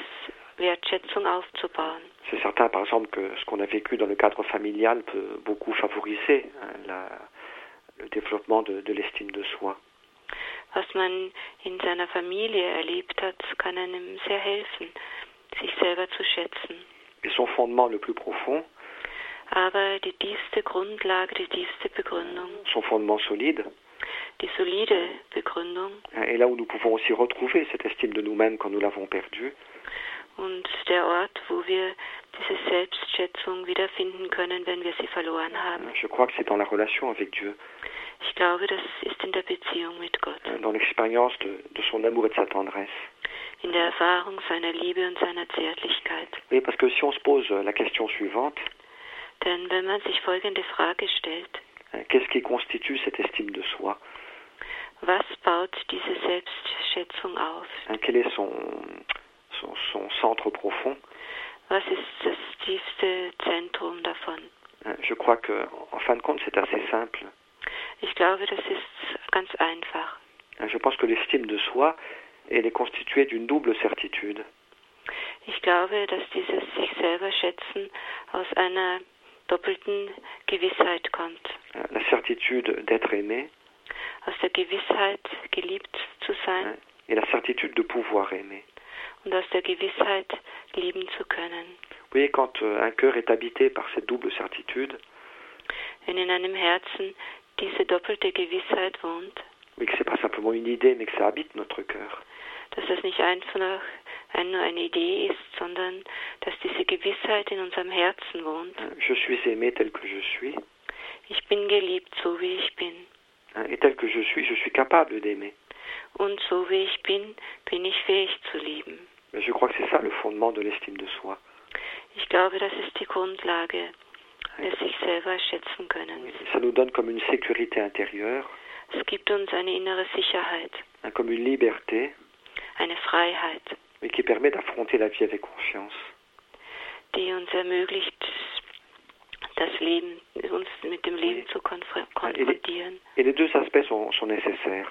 Wertschätzung aufzubauen. C'est certain, par exemple, que ce qu'on a vécu dans le cadre familial peut beaucoup favoriser la- le développement de, de l'estime de soi. Was man in seiner Familie erlebt hat, kann einem sehr helfen, sich selber zu schätzen. Et son fondement le plus profond, Aber die tiefste Grundlage, die tiefste Begründung, son fondement solide, die solide Begründung hein, là où nous pouvons aussi retrouver cette estime de nous-mêmes quand nous l'avons perdue, und der Ort, wo wir diese Selbstschätzung wiederfinden können, wenn wir sie verloren haben. Je crois que c'est dans la relation avec Dieu, Ich glaube, das ist in der Beziehung mit Gott, dans l'expérience de, de son amour et de sa tendresse. in der Erfahrung seiner Liebe und seiner Zärtlichkeit. Oui, parce que si on se pose la question suivante, Denn wenn man sich folgende Frage stellt, qu'est-ce qui constitue cette estime de soi was baut diese Selbstschätzung auf? Quel est son, son, son centre profond Das tiefste Zentrum davon? Hein, Je crois que, en fin de compte, c'est assez simple. Ich glaube, das ist ganz einfach. Hein, Je pense que l'estime de soi, elle est constituée d'une double certitude. Ich glaube, dass dieses sich selber schätzen aus einer doppelten Gewissheit kommt. Hein, La certitude d'être aimé Aus der Gewissheit, geliebt zu sein hein, et la certitude de pouvoir aimer. Und aus der Gewissheit, lieben zu können. Vous voyez, quand euh, un cœur est habité par cette double certitude, Wenn in einem Herzen diese doppelte Gewissheit wohnt, mais que c'est pas simplement une idée, mais que ça habite notre cœur, dass das nicht einfach ein, nur eine Idee ist, sondern dass diese Gewissheit in unserem Herzen wohnt. hein, je suis aimé tel que je suis, Ich bin geliebt, so wie ich bin. hein, et tel que je suis, je suis capable d'aimer. Und so wie ich bin, bin ich fähig zu lieben. Je crois que c'est ça le fondement de l'estime de soi. Ich glaube, das ist die Grundlage des sich selber schätzen können. Ça nous donne comme une sécurité intérieure, Es gibt uns eine innere Sicherheit, comme une liberté, eine Freiheit, mais qui permet d'affronter la vie avec confiance. die uns ermöglicht, das Leben, uns mit dem Leben zu konfr- konfrontieren. Et les deux aspects sont, sont nécessaires.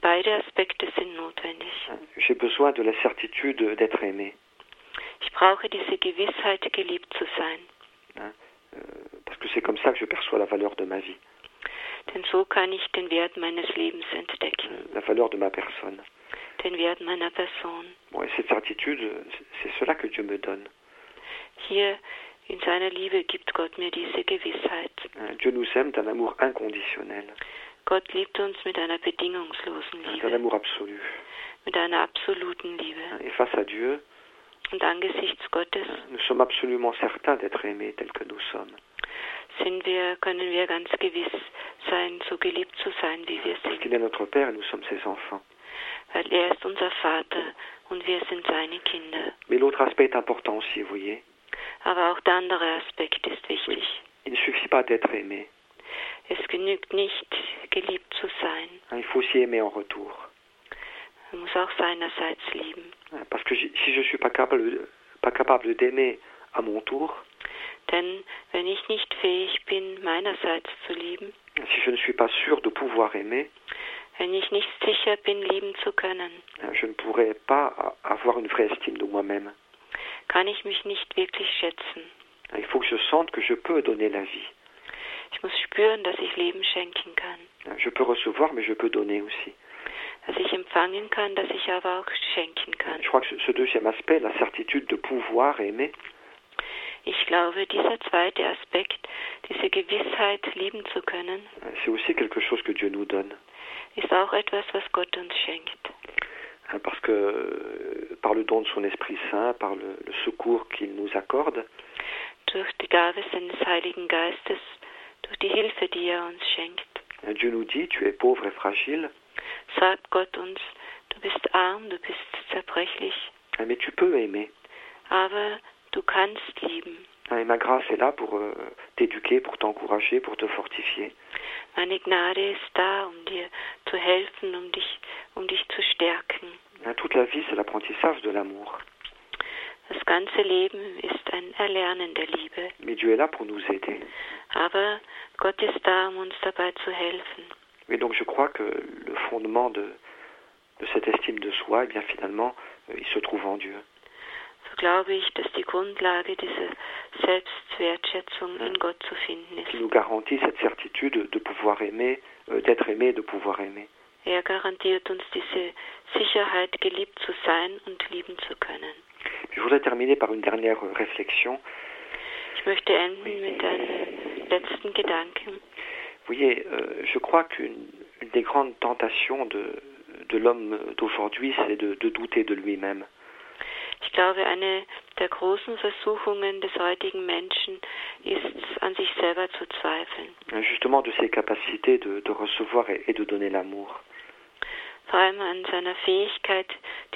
Beide Aspekte sind notwendig. J'ai besoin de la certitude d'être aimé, Ich brauche diese Gewissheit, geliebt zu sein. euh, parce que c'est comme ça que je perçois la valeur de ma vie, Denn so kann ich den Wert meines Lebens entdecken, euh, la valeur de ma personne. den Wert meiner Person. Bon, et cette certitude, c'est- cela que Dieu me donne. Hier in seiner Liebe gibt Gott mir diese Gewissheit. Dieu nous aime d'un amour inconditionnel, Gott liebt uns mit einer bedingungslosen Liebe, mit einer absoluten Liebe. Et face à Dieu, Und angesichts Gottes nous sommes absolument certains d'être aimés tels que nous sommes. sind wir, können wir ganz gewiss sein, so geliebt zu sein, wie wir Parce qu'il sind. est notre Père et nous sommes ses enfants. Weil er ist unser Vater und wir sind seine Kinder. Mais l'autre aspect est important aussi, vous voyez. Aber auch der andere Aspekt ist wichtig. Il ne suffit pas d'être aimé. Es genügt nicht, geliebt zu sein. il faut aussi aimer en retour. Man muss auch seinerseits lieben. Hein, Parce que si je ne suis pas capable, pas capable d'aimer à mon tour, Denn wenn ich nicht fähig bin, meinerseits zu lieben, si je ne suis pas sûr de pouvoir aimer, wenn ich nicht sicher bin, lieben zu können, hein, je ne pourrai pas avoir une vraie estime de moi-même. kann ich mich nicht wirklich schätzen. Il faut que je sente que je peux donner la vie. Ich muss spüren, dass ich Leben schenken kann. Je peux recevoir, mais je peux donner aussi. Dass ich empfangen kann, dass ich aber auch schenken kann. Je crois que ce- deuxième aspect, la certitude de pouvoir aimer, Ich glaube, dieser zweite Aspekt, diese Gewissheit, lieben zu können, c'est aussi quelque chose que Dieu nous donne. ist auch etwas, was Gott uns schenkt. Parce que euh, par le don de son Esprit Saint, par le, le secours qu'il nous accorde, Durch die Gabe seines Heiligen Geistes, durch die Hilfe, die er uns schenkt, Dieu nous dit, tu es pauvre et fragile, sagt Gott uns, du bist arm, du bist zerbrechlich, hein, mais tu peux aimer. aber du kannst lieben. Hein, Et ma grâce est là pour euh, t'éduquer, pour t'encourager, pour te fortifier. Meine Gnade ist da, um dir zu helfen, um dich, um dich zu stärken. Hein, Toute la vie, c'est l'apprentissage de l'amour. Das ganze Leben ist ein Erlernen der Liebe, Mais Dieu est là pour nous aider. aber Gott ist da, um uns dabei zu helfen. Et donc je crois que le fondement de, de cette estime de soi, eh bien finalement, euh, il se trouve en Dieu. So glaube ich, dass die Grundlage dieser Selbstwertschätzung in Gott zu finden Qui ist. nous garantit cette certitude de pouvoir aimer, euh, d'être aimé et de pouvoir aimer. Er garantiert uns diese Sicherheit, geliebt zu sein und lieben zu können. Je voudrais terminer par une dernière réflexion. Ich möchte enden mit einem letzten Gedanken. Vous voyez, euh, je crois qu'une une des grandes tentations de, de l'homme d'aujourd'hui, c'est de, de douter de lui-même. Ich glaube, eine der großen Versuchungen des heutigen Menschen ist, an sich selber zu zweifeln. Justement de ses capacités de, de recevoir et, et de donner l'amour. Vor allem an seiner Fähigkeit,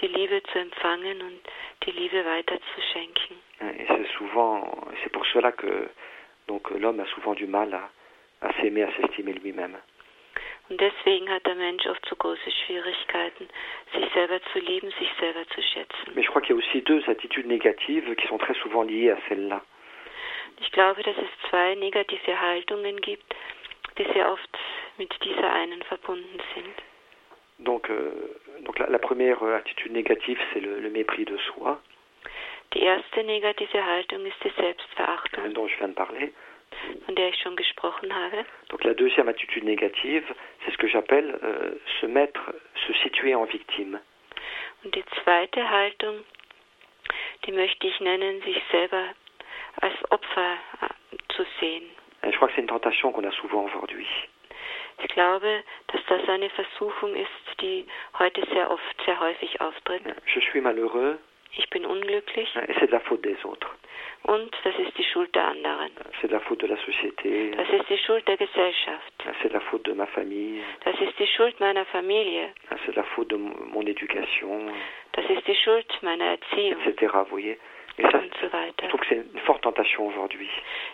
die Liebe zu empfangen und die Liebe weiterzuschenken. Et c'est souvent, c'est pour cela que donc l'homme a souvent du mal à, à s'aimer, à s'estimer lui-même. Und deswegen hat der Mensch oft so große Schwierigkeiten, sich selber zu lieben, sich selber zu schätzen. Mais je crois qu'il y a aussi deux attitudes négatives qui sont très souvent liées à celle-là. Ich glaube, dass es zwei negative Haltungen gibt, die sehr oft mit dieser einen verbunden sind. Donc, euh, donc la, la première euh, attitude négative, c'est le, le mépris de soi, Die erste negative Haltung ist die Selbstverachtung, dont je viens de parler. von der ich schon gesprochen habe. Donc la deuxième attitude négative, c'est ce que j'appelle euh, se mettre, se situer en victime. Und die zweite Haltung, die möchte ich nennen, sich selber als Opfer äh, zu sehen. Et je crois que c'est une tentation qu'on a souvent aujourd'hui. Ich glaube, dass das eine Versuchung ist, die heute sehr oft, sehr häufig auftritt. Je suis malheureux Ich bin unglücklich et c'est de la faute des autres. und das ist die Schuld der anderen. C'est de la faute de la société, Das ist die Schuld der Gesellschaft. c'est de la faute de ma famille, Das ist die Schuld meiner Familie. c'est de la faute de mon éducation, Das ist die Schuld meiner Erziehung etc. Vous voyez Et ça, so je trouve que c'est une forte tentation aujourd'hui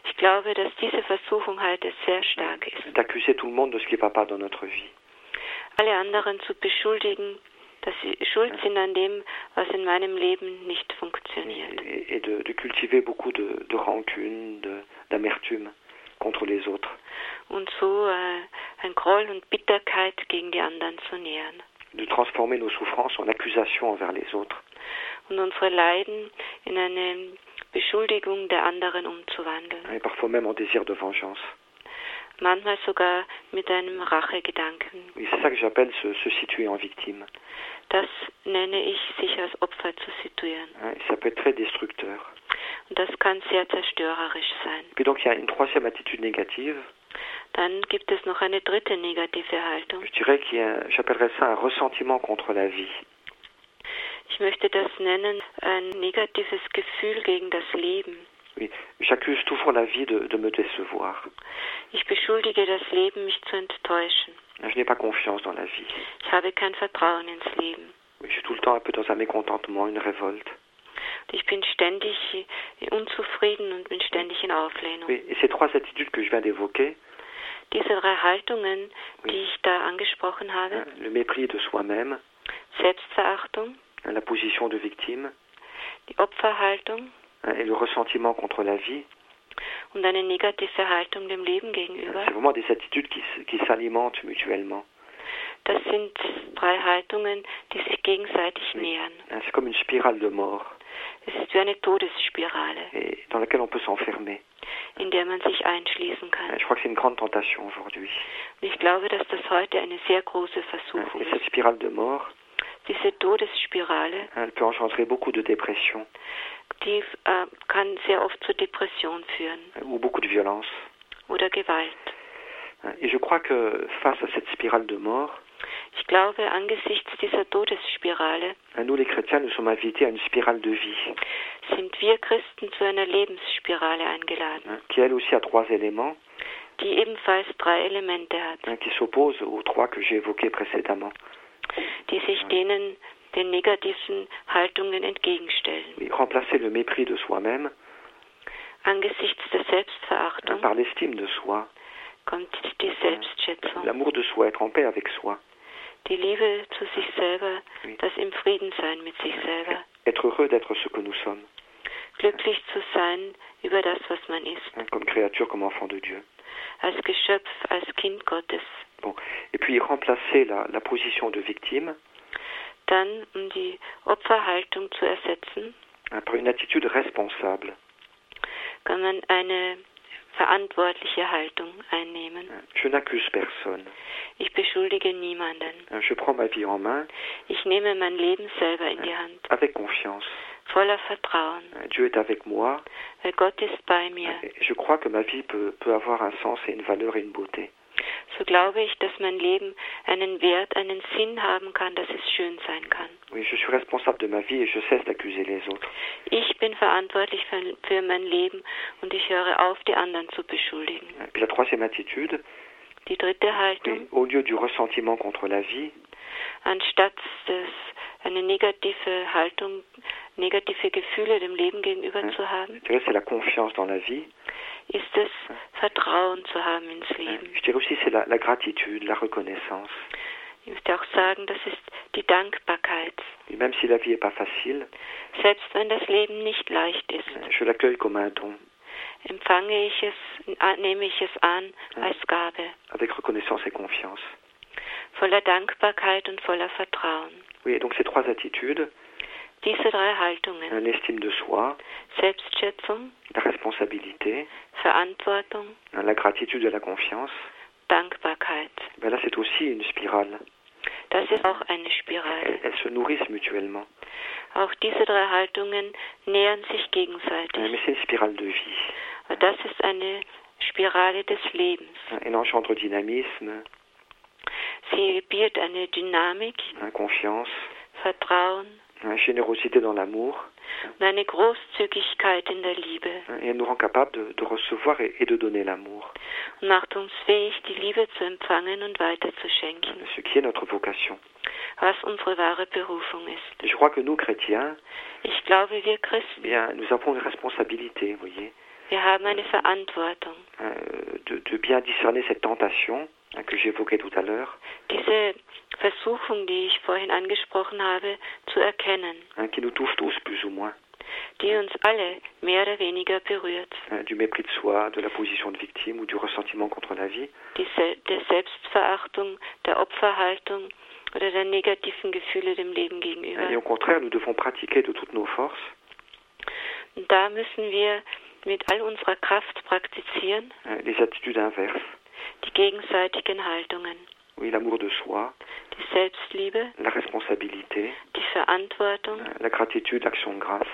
Ich glaube, dass diese Versuchung heute sehr stark ist. d'accuser tout le monde de ce qui ne va pas dans notre vie. Alle anderen zu beschuldigen, dass sie schuld sind an dem, was in meinem Leben nicht funktioniert. et, de, de cultiver beaucoup de, de rancune, d'amertume contre les autres. Und so äh, ein Groll und Bitterkeit gegen die anderen zu nähern. De transformer nos souffrances en accusations envers les autres. Und unsere Leiden in eine Beschuldigung der anderen umzuwandeln. Et parfois même en désir de vengeance. Manchmal sogar mit einem Rachegedanken. Oui, c'est ça que j'appelle se, se situer en victime. Das nenne ich, sich als Opfer zu situieren. et ça peut être très destructeur. Und das kann sehr zerstörerisch sein. Puis donc il y a une troisième attitude négative. Dann gibt es noch eine dritte negative Haltung. Je dirais qu'il y a, j'appellerais ça un ressentiment contre la vie. Ich möchte das nennen, ein negatives Gefühl gegen das Leben. Oui, j'accuse toujours la vie de, de me décevoir. Ich beschuldige das Leben, mich zu enttäuschen. Je n'ai pas confiance dans la vie. Ich habe kein Vertrauen ins Leben. Je suis tout le temps un peu dans un mécontentement, une révolte. Und ich bin ständig unzufrieden und bin ständig in Auflehnung. Oui, et ces trois attitudes que je viens d'évoquer, Diese drei Haltungen, die ich da angesprochen habe, le mépris de soi-même, Selbstverachtung, la position de victime die Opferhaltung et le ressentiment contre la vie, und eine negative Haltung dem Leben gegenüber, c'est vraiment des attitudes qui, qui s'alimentent mutuellement. das sind drei Haltungen, die sich gegenseitig nähern. C'est comme une spirale de mort. Es ist wie eine Todesspirale, et dans laquelle on peut s'enfermer. in der man sich einschließen kann. Je crois que c'est une grande tentation aujourd'hui. Ich glaube, dass das heute eine sehr große Versuchung Et cette ist. spirale de mort, Diese Todesspirale, elle peut engendrer beaucoup de dépression die äh, kann sehr oft zur Depression führen ou beaucoup de violence. oder Gewalt. Et je crois que face à cette spirale de mort, Ich glaube, angesichts dieser Todesspirale nous les chrétiens, nous sommes invités à une spirale de vie, sind wir Christen zu einer Lebensspirale eingeladen, hein, qui elle aussi a trois éléments, die ebenfalls drei Elemente hat, hein, qui s'opposent aux trois que j'ai évoqués précédemment. Die sich denen den negativen Haltungen entgegenstellen. Remplacer le mépris de soi-même Angesichts der Selbstverachtung par l'estime de soi, kommt die Selbstschätzung, l'amour de soi, être en paix avec soi, die Liebe zu sich selber, Oui. das im Frieden sein mit sich selber, être heureux d'être ce que nous sommes, glücklich zu sein über das, was man ist, comme créature, comme enfant de Dieu. als Geschöpf, als Kind Gottes. Bon. Et puis remplacer la, la position de victime Dann, um die Opferhaltung zu ersetzen, par une attitude responsable. kann man eine verantwortliche Haltung einnehmen? Je n'accuse personne. Ich beschuldige niemanden. hein. Je prends ma vie en main Ich nehme mein Leben selber in die Hand, avec confiance. voller Vertrauen, hein. Dieu est avec moi Gott ist bei mir. je crois que ma vie peut, peut avoir un sens et une valeur et une beauté. So glaube ich, dass mein Leben einen Wert, einen Sinn haben kann, dass es schön sein kann. Oui, je suis responsable de ma vie et je cesse d'accuser les autres. Ich bin verantwortlich für, für mein Leben und ich höre auf, die anderen zu beschuldigen. Et puis la troisième attitude, Die dritte oui, Haltung, au lieu du ressentiment contre la vie, anstatt des, eine negative Haltung, negative Gefühle dem Leben gegenüber Ja. zu haben, c'est la confiance dans la vie. ist es Vertrauen zu haben ins hein. Leben. Je dirais aussi c'est la, la gratitude, la reconnaissance. Ich möchte auch sagen, das ist die Dankbarkeit. Et même si la vie n'est pas facile, Selbst wenn das Leben nicht leicht ist, hein, je l'accueille comme un don, empfange ich es, nehme ich es an als Gabe, avec reconnaissance et confiance. voller Dankbarkeit und voller Vertrauen. Oui, donc ces trois attitudes, Diese drei Haltungen, l'estime de soi, Selbstschätzung, la responsabilité, Verantwortung, la gratitude et la confiance, Dankbarkeit, ben là c'est aussi une spirale. das ist auch eine Spirale. elles se nourrissent mutuellement. Auch diese drei Haltungen nähern sich gegenseitig. Mais c'est une spirale de vie. Das ist eine Spirale des Lebens. Elle engendre dynamisme, Sie bietet eine Dynamik, confiance, Vertrauen hein, générosité dans l'amour, eine Großzügigkeit in der Liebe. Et elle nous rend capable de, de recevoir et, et de donner l'amour, macht uns fähig, die Liebe zu empfangen und weiterzuschenken, ce qui est notre vocation. was unsere wahre Berufung ist. Et je crois que nous, chrétiens, Ich glaube, wir eh Christen, bien, nous avons une responsabilité, vous voyez, wir haben eine Verantwortung, hein, de, de bien discerner cette tentation que j'évoquais tout à l'heure, diese Versuchung, die ich vorhin angesprochen habe, zu erkennen, qui nous touche tous plus ou moins, die uns alle mehr oder weniger berührt. du mépris de soi, de la position de victime ou du ressentiment contre la vie. Die Se der Selbstverachtung, der Opferhaltung oder der negativen Gefühle dem Leben gegenüber. Et au contraire, nous devons pratiquer de toutes nos forces da müssen wir mit all unserer Kraft praktizieren, les attitudes inverses. Die gegenseitigen Haltungen, Oui, l'amour de soi, die Selbstliebe, la responsabilité, die Verantwortung la gratitude, l'action de grâce.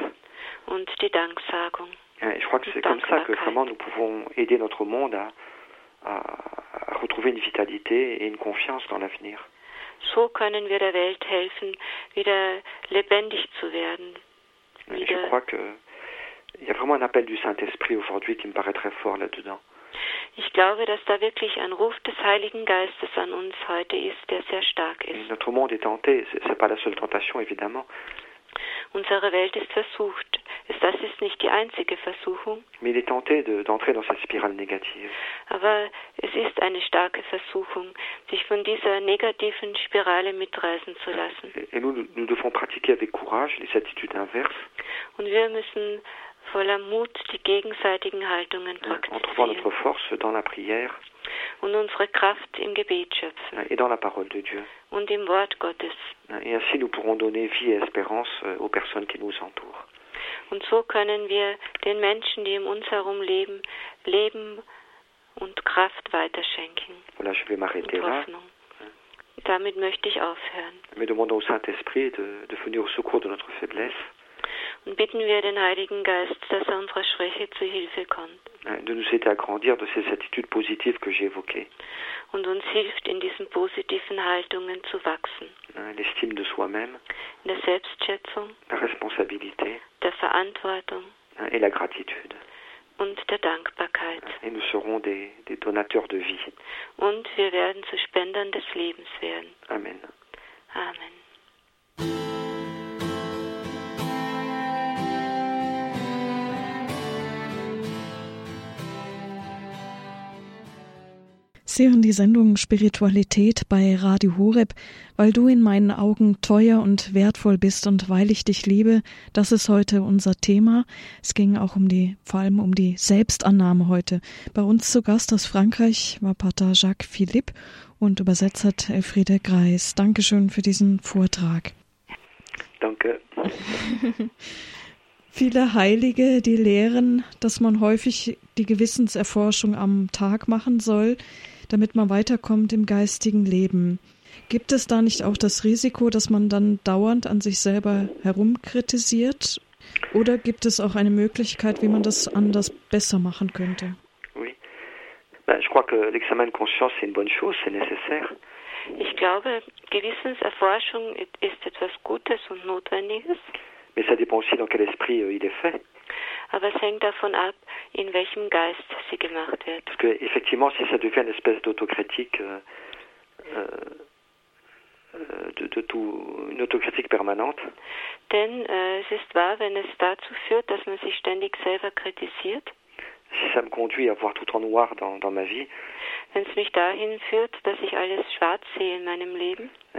und die Danksagung. Je crois que c'est comme ça que vraiment nous pouvons aider notre monde à, à, à retrouver une vitalité et une confiance dans l'avenir. So können wir der Welt helfen, wieder lebendig zu werden. Wieder, crois que il y a vraiment un appel du Saint-Esprit aujourd'hui qui me paraît très fort là-dedans. Ich glaube, dass da wirklich ein Ruf des Heiligen Geistes an uns heute ist, der sehr stark ist. notre monde est tenté, c'est pas la seule tentation évidemment, Unsere Welt ist versucht. Das ist nicht die einzige Versuchung, mais il est tenté de- d'entrer dans cette spirale négative. aber es ist eine starke Versuchung, sich von dieser negativen Spirale mitreißen zu lassen. Et, nous- nous devons pratiquer avec courage les attitudes inverses, Und wir müssen voller Mut die gegenseitigen Haltungen praktizieren und unsere Kraft im Gebet schöpfen und im Wort Gottes. Euh. Und so können wir den Menschen, die um uns herum leben, Leben und Kraft weiterschenken. Voilà, je vais m'arrêter là. Hoffnung. Damit möchte ich aufhören. Mais demandons au Saint-Esprit de, de venir au secours de notre faiblesse, Und bitten wir den Heiligen Geist, dass er unserer Schwäche zu Hilfe kommt de nous aider à grandir de ces attitudes positives que j'ai évoquées. und uns hilft, in diesen positiven Haltungen zu wachsen. L'estime de soi-même, In der Selbstschätzung, la responsabilité der Verantwortung et la gratitude. und der Dankbarkeit. Et nous serons des, des donateurs de vie. Und wir werden zu Spendern des Lebens werden. Amen. Amen. Sie hören die Sendung Spiritualität bei Radio Horeb, weil du in meinen Augen teuer und wertvoll bist und weil ich dich liebe. Das ist heute unser Thema. Es ging auch um die, vor allem um die Selbstannahme heute. Bei uns zu Gast aus Frankreich war Pater Jacques Philippe und übersetzt hat Elfriede Greis. Dankeschön für diesen Vortrag. Danke. [LAUGHS] Viele Heilige, die lehren, dass man häufig die Gewissenserforschung am Tag machen soll, damit man weiterkommt im geistigen Leben. Gibt es da nicht auch das Risiko, dass man dann dauernd an sich selber herumkritisiert? Oder gibt es auch eine Möglichkeit, wie man das anders besser machen könnte? Oui. Ben, je crois que l'examen de conscience, c'est une bonne chose, c'est nécessaire. Ich glaube, Gewissenserforschung ist etwas Gutes und Notwendiges, Mais ça dépend aussi dans quel esprit euh, il est fait. Aber es hängt davon ab, in welchem Geist sie gemacht wird. Parce que effectivement, si ça devient une espèce d'autocritique, euh, euh, de, de tout, une autocritique permanente, Denn äh, es ist wahr, wenn es dazu führt, dass man sich ständig selber kritisiert, si ça me conduit à voir tout en noir dans, dans ma vie, wenn es mich dahin führt, dass ich alles schwarz sehe in meinem Leben, [LAUGHS]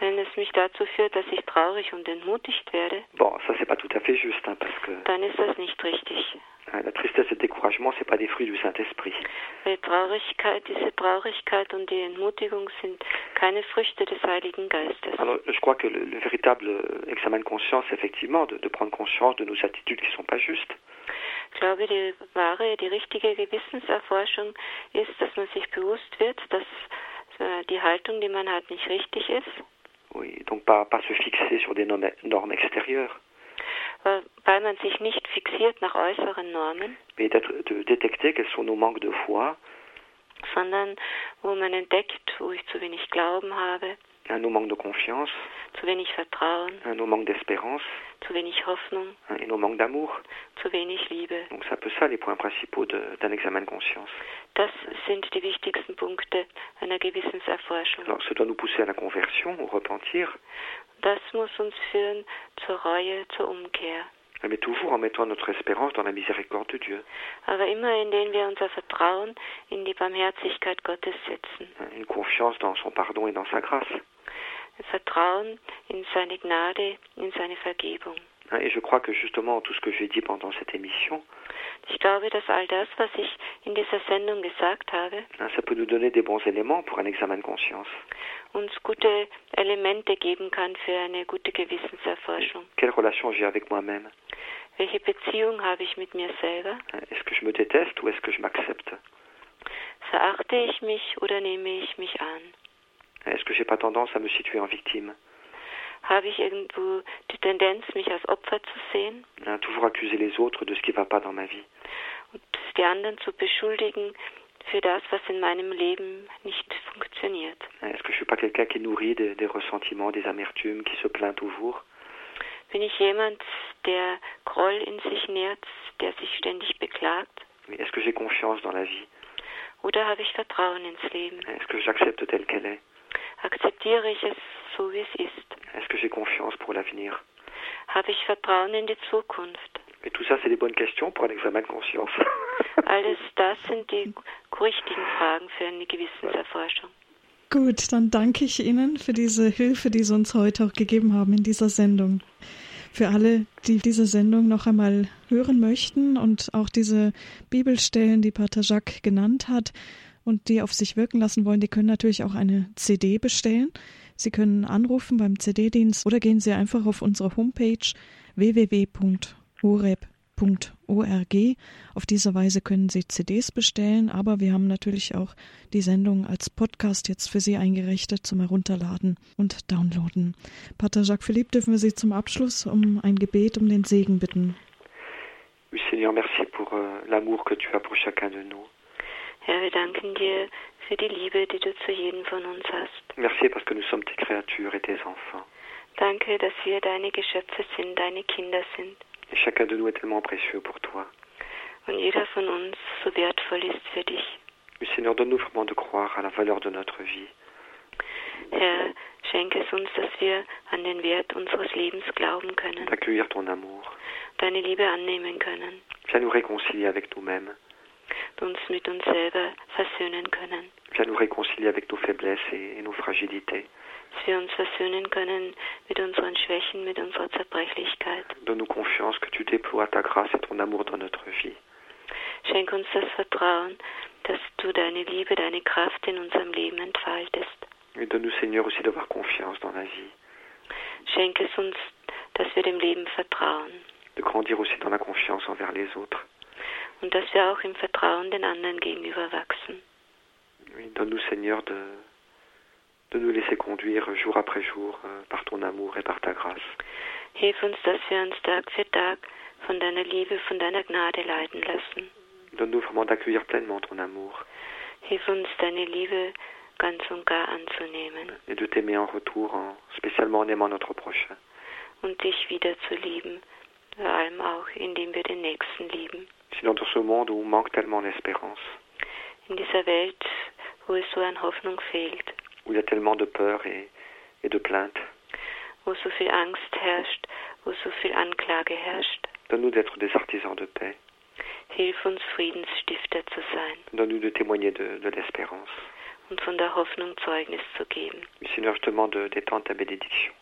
wenn es mich dazu führt, dass ich traurig und entmutigt werde, bon, ça c'est pas tout à fait juste, hein, parce que dann ist das nicht richtig. hein, la tristesse et le découragement, c'est pas des fruits du Saint-Esprit. Traurigkeit, diese Traurigkeit und die Entmutigung sind keine Früchte des Heiligen Geistes. Alors, je crois que le, le véritable examen de conscience, effectivement, de, de prendre conscience de nos attitudes qui sont pas justes, Ich glaube, die wahre, die richtige Gewissenserforschung ist, dass man sich bewusst wird, dass äh, die Haltung, die man hat, nicht richtig ist, oui, donc pas, pas se fixer sur des normes, extérieures, weil man sich nicht fixiert nach äußeren Normen, mais de détecter quels sont nos manques de foi, sondern wo man entdeckt, wo ich zu wenig Glauben habe, hein, nos manques de confiance, zu wenig Vertrauen, hein, nos manques d'espérance zu wenig Hoffnung, hein, et nos manques d'amour. zu wenig Liebe. Donc c'est un peu ça les points principaux d'un examen de conscience. Das sind die wichtigsten Punkte einer Gewissenserforschung. Alors ça doit nous pousser à la conversion, au repentir, Das muss uns führen zur Reue, zur Umkehr. mais toujours en mettant notre espérance dans la miséricorde de Dieu. Aber immer indem wir unser Vertrauen in die Barmherzigkeit Gottes setzen. Une confiance dans son pardon et dans sa grâce. Vertrauen in seine Gnade, in seine Vergebung. Et je crois que justement tout ce que j'ai dit pendant cette émission, Ich glaube, dass all das, was ich in dieser Sendung gesagt habe, ça peut nous donner des bons éléments pour un examen de conscience. uns gute Elemente geben kann für eine gute Gewissenserforschung. Quelle relation j'ai avec moi-même Welche Beziehung habe ich mit mir selber? Est-ce que je me déteste ou est-ce que je m'accepte Verachte ich mich oder nehme ich mich an? Est-ce que j'ai pas tendance à me situer en victime Habe ich irgendwo die Tendenz, mich als Opfer zu sehen Hein, Toujours accuser les autres de ce qui va pas dans ma vie und die anderen zu beschuldigen für das, was in meinem Leben nicht funktioniert? Est-ce que je suis pas quelqu'un qui nourrit des, des ressentiments, des amertumes, qui se plaint toujours Bin ich jemand, der Groll in sich nährt, der sich ständig beklagt? Est-ce que j'ai confiance dans la vie Oder habe ich Vertrauen ins Leben? Est-ce que j'accepte tel qu'elle est Akzeptiere ich es so, wie es ist? Est-ce que j'ai confiance pour l'avenir Habe ich Vertrauen in die Zukunft? Mais tout ça, c'est des bonnes questions pour un examen de conscience. [LAUGHS] [LAUGHS] Alles das sind die richtigen Fragen für eine Gewissenserforschung. Gut, dann danke ich Ihnen für diese Hilfe, die Sie uns heute auch gegeben haben in dieser Sendung. Für alle, die diese Sendung noch einmal hören möchten und auch diese Bibelstellen, die Pater Jacques genannt hat, und die auf sich wirken lassen wollen, die können natürlich auch eine CD bestellen. Sie können anrufen beim CD-Dienst oder gehen Sie einfach auf unsere Homepage www.horeb.de www.ccc.org. Auf diese Weise können Sie CDs bestellen, aber wir haben natürlich auch die Sendung als Podcast jetzt für Sie eingerichtet zum Herunterladen und Downloaden. Pater Jacques Philippe, dürfen wir Sie zum Abschluss um ein Gebet um den Segen bitten. Oui, Seigneur, merci pour euh, l'amour que tu as pour chacun de nous. Herr, wir danken dir für die Liebe, die du zu jedem von uns hast. Merci parce que nous sommes tes créatures et tes enfants. Danke, dass wir deine Geschöpfe sind, deine Kinder sind. Et chacun de nous est tellement précieux pour toi. Und jeder von uns so wertvoll ist für dich. Oui, Seigneur, donne-nous vraiment de croire à la valeur de notre vie. Herr, schenke es uns, dass wir an den Wert unseres Lebens glauben können, d'accueillir ton amour. deine Liebe annehmen können, Viens nous réconcilier avec nous-mêmes. Uns mit uns selber versöhnen können, Viens nous réconcilier avec nos faiblesses et, et nos fragilités. dass wir uns versöhnen können mit unseren Schwächen, mit unserer Zerbrechlichkeit. Donne-nous confiance que tu déploies ta grâce et ton amour dans notre vie. Schenk uns das Vertrauen, dass du deine Liebe, deine Kraft in unserem Leben entfaltest. Et donne-nous, Seigneur, aussi d'avoir confiance dans la vie, Schenk es uns, dass wir dem Leben vertrauen de grandir aussi dans la confiance envers les autres. Und dass wir auch im Vertrauen den anderen gegenüber wachsen. Oui, donne-nous, Seigneur, de, de nous laisser conduire jour après jour euh, par ton amour et par ta grâce. Hilf uns, dass wir uns Tag für Tag von deiner Liebe, von deiner Gnade leiten lassen. Donne-nous vraiment d'accueillir pleinement ton amour Hilf uns, deine Liebe ganz und gar anzunehmen et de t'aimer en retour, en, spécialement en aimant notre prochain. und dich wieder zu lieben, vor allem auch, indem wir den Nächsten lieben. Sinon, dans ce monde où manque tellement l'espérance, In dieser Welt, wo es so an Hoffnung fehlt, où il y a tellement de peur et, et de plainte, wo so viel Angst herrscht, wo so viel Anklage herrscht, donne-nous d'être des artisans de paix. hilf uns, Friedensstifter zu sein Donne-nous de témoigner de, de l'espérance. und von der Hoffnung Zeugnis zu geben. Seigneur, je demande de- d'étendre ta bénédiction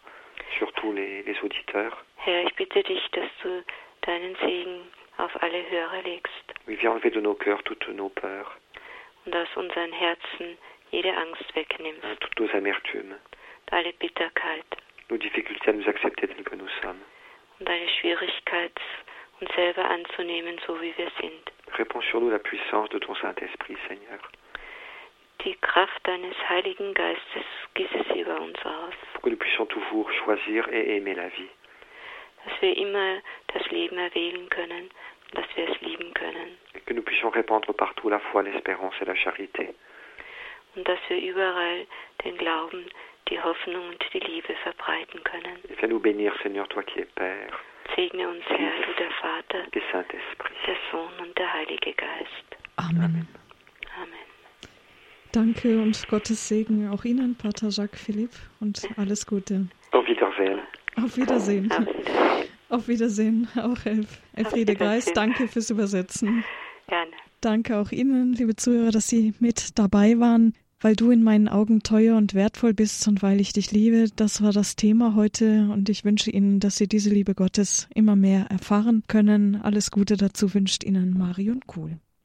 sur tous les, les auditeurs. Herr, ich bitte dich, dass du deinen Segen auf alle Hörer legst. Oui, viens enlever de nos cœurs toutes nos peurs, und aus unseren Herzen jede Angst wegnimmst, hein, toutes nos amertumes, alle Bitterkeit. Nos difficultés à nous accepter tels que nous sommes. und alle Schwierigkeit, uns selber anzunehmen, so wie wir sind. Répands sur nous la puissance de ton Saint-Esprit, Seigneur, Die Kraft deines Heiligen Geistes gieße sie über uns aus, pour que nous puissions toujours choisir et aimer la vie. Dass wir immer das Leben erwählen können, dass wir es lieben können que nous puissions répandre partout la foi, l'espérance et la charité. und dass wir überall den Glauben, die Hoffnung und die Liebe verbreiten können. Et viens nous bénir, Seigneur, toi qui es Père Segne uns, Herr, du der Vater, der Sohn und der Heilige Geist. Amen. Amen. Danke und Gottes Segen auch Ihnen, Pater Jacques Philippe, und alles Gute. Auf Wiedersehen. Auf Wiedersehen. Auf Wiedersehen. Auf Wiedersehen, auch Elf. Elfriede Geist, danke fürs Übersetzen. Gerne. Danke auch Ihnen, liebe Zuhörer, dass Sie mit dabei waren. Weil du in meinen Augen teuer und wertvoll bist und weil ich dich liebe, das war das Thema heute und ich wünsche Ihnen, dass Sie diese Liebe Gottes immer mehr erfahren können. Alles Gute dazu wünscht Ihnen Marion Kuhl.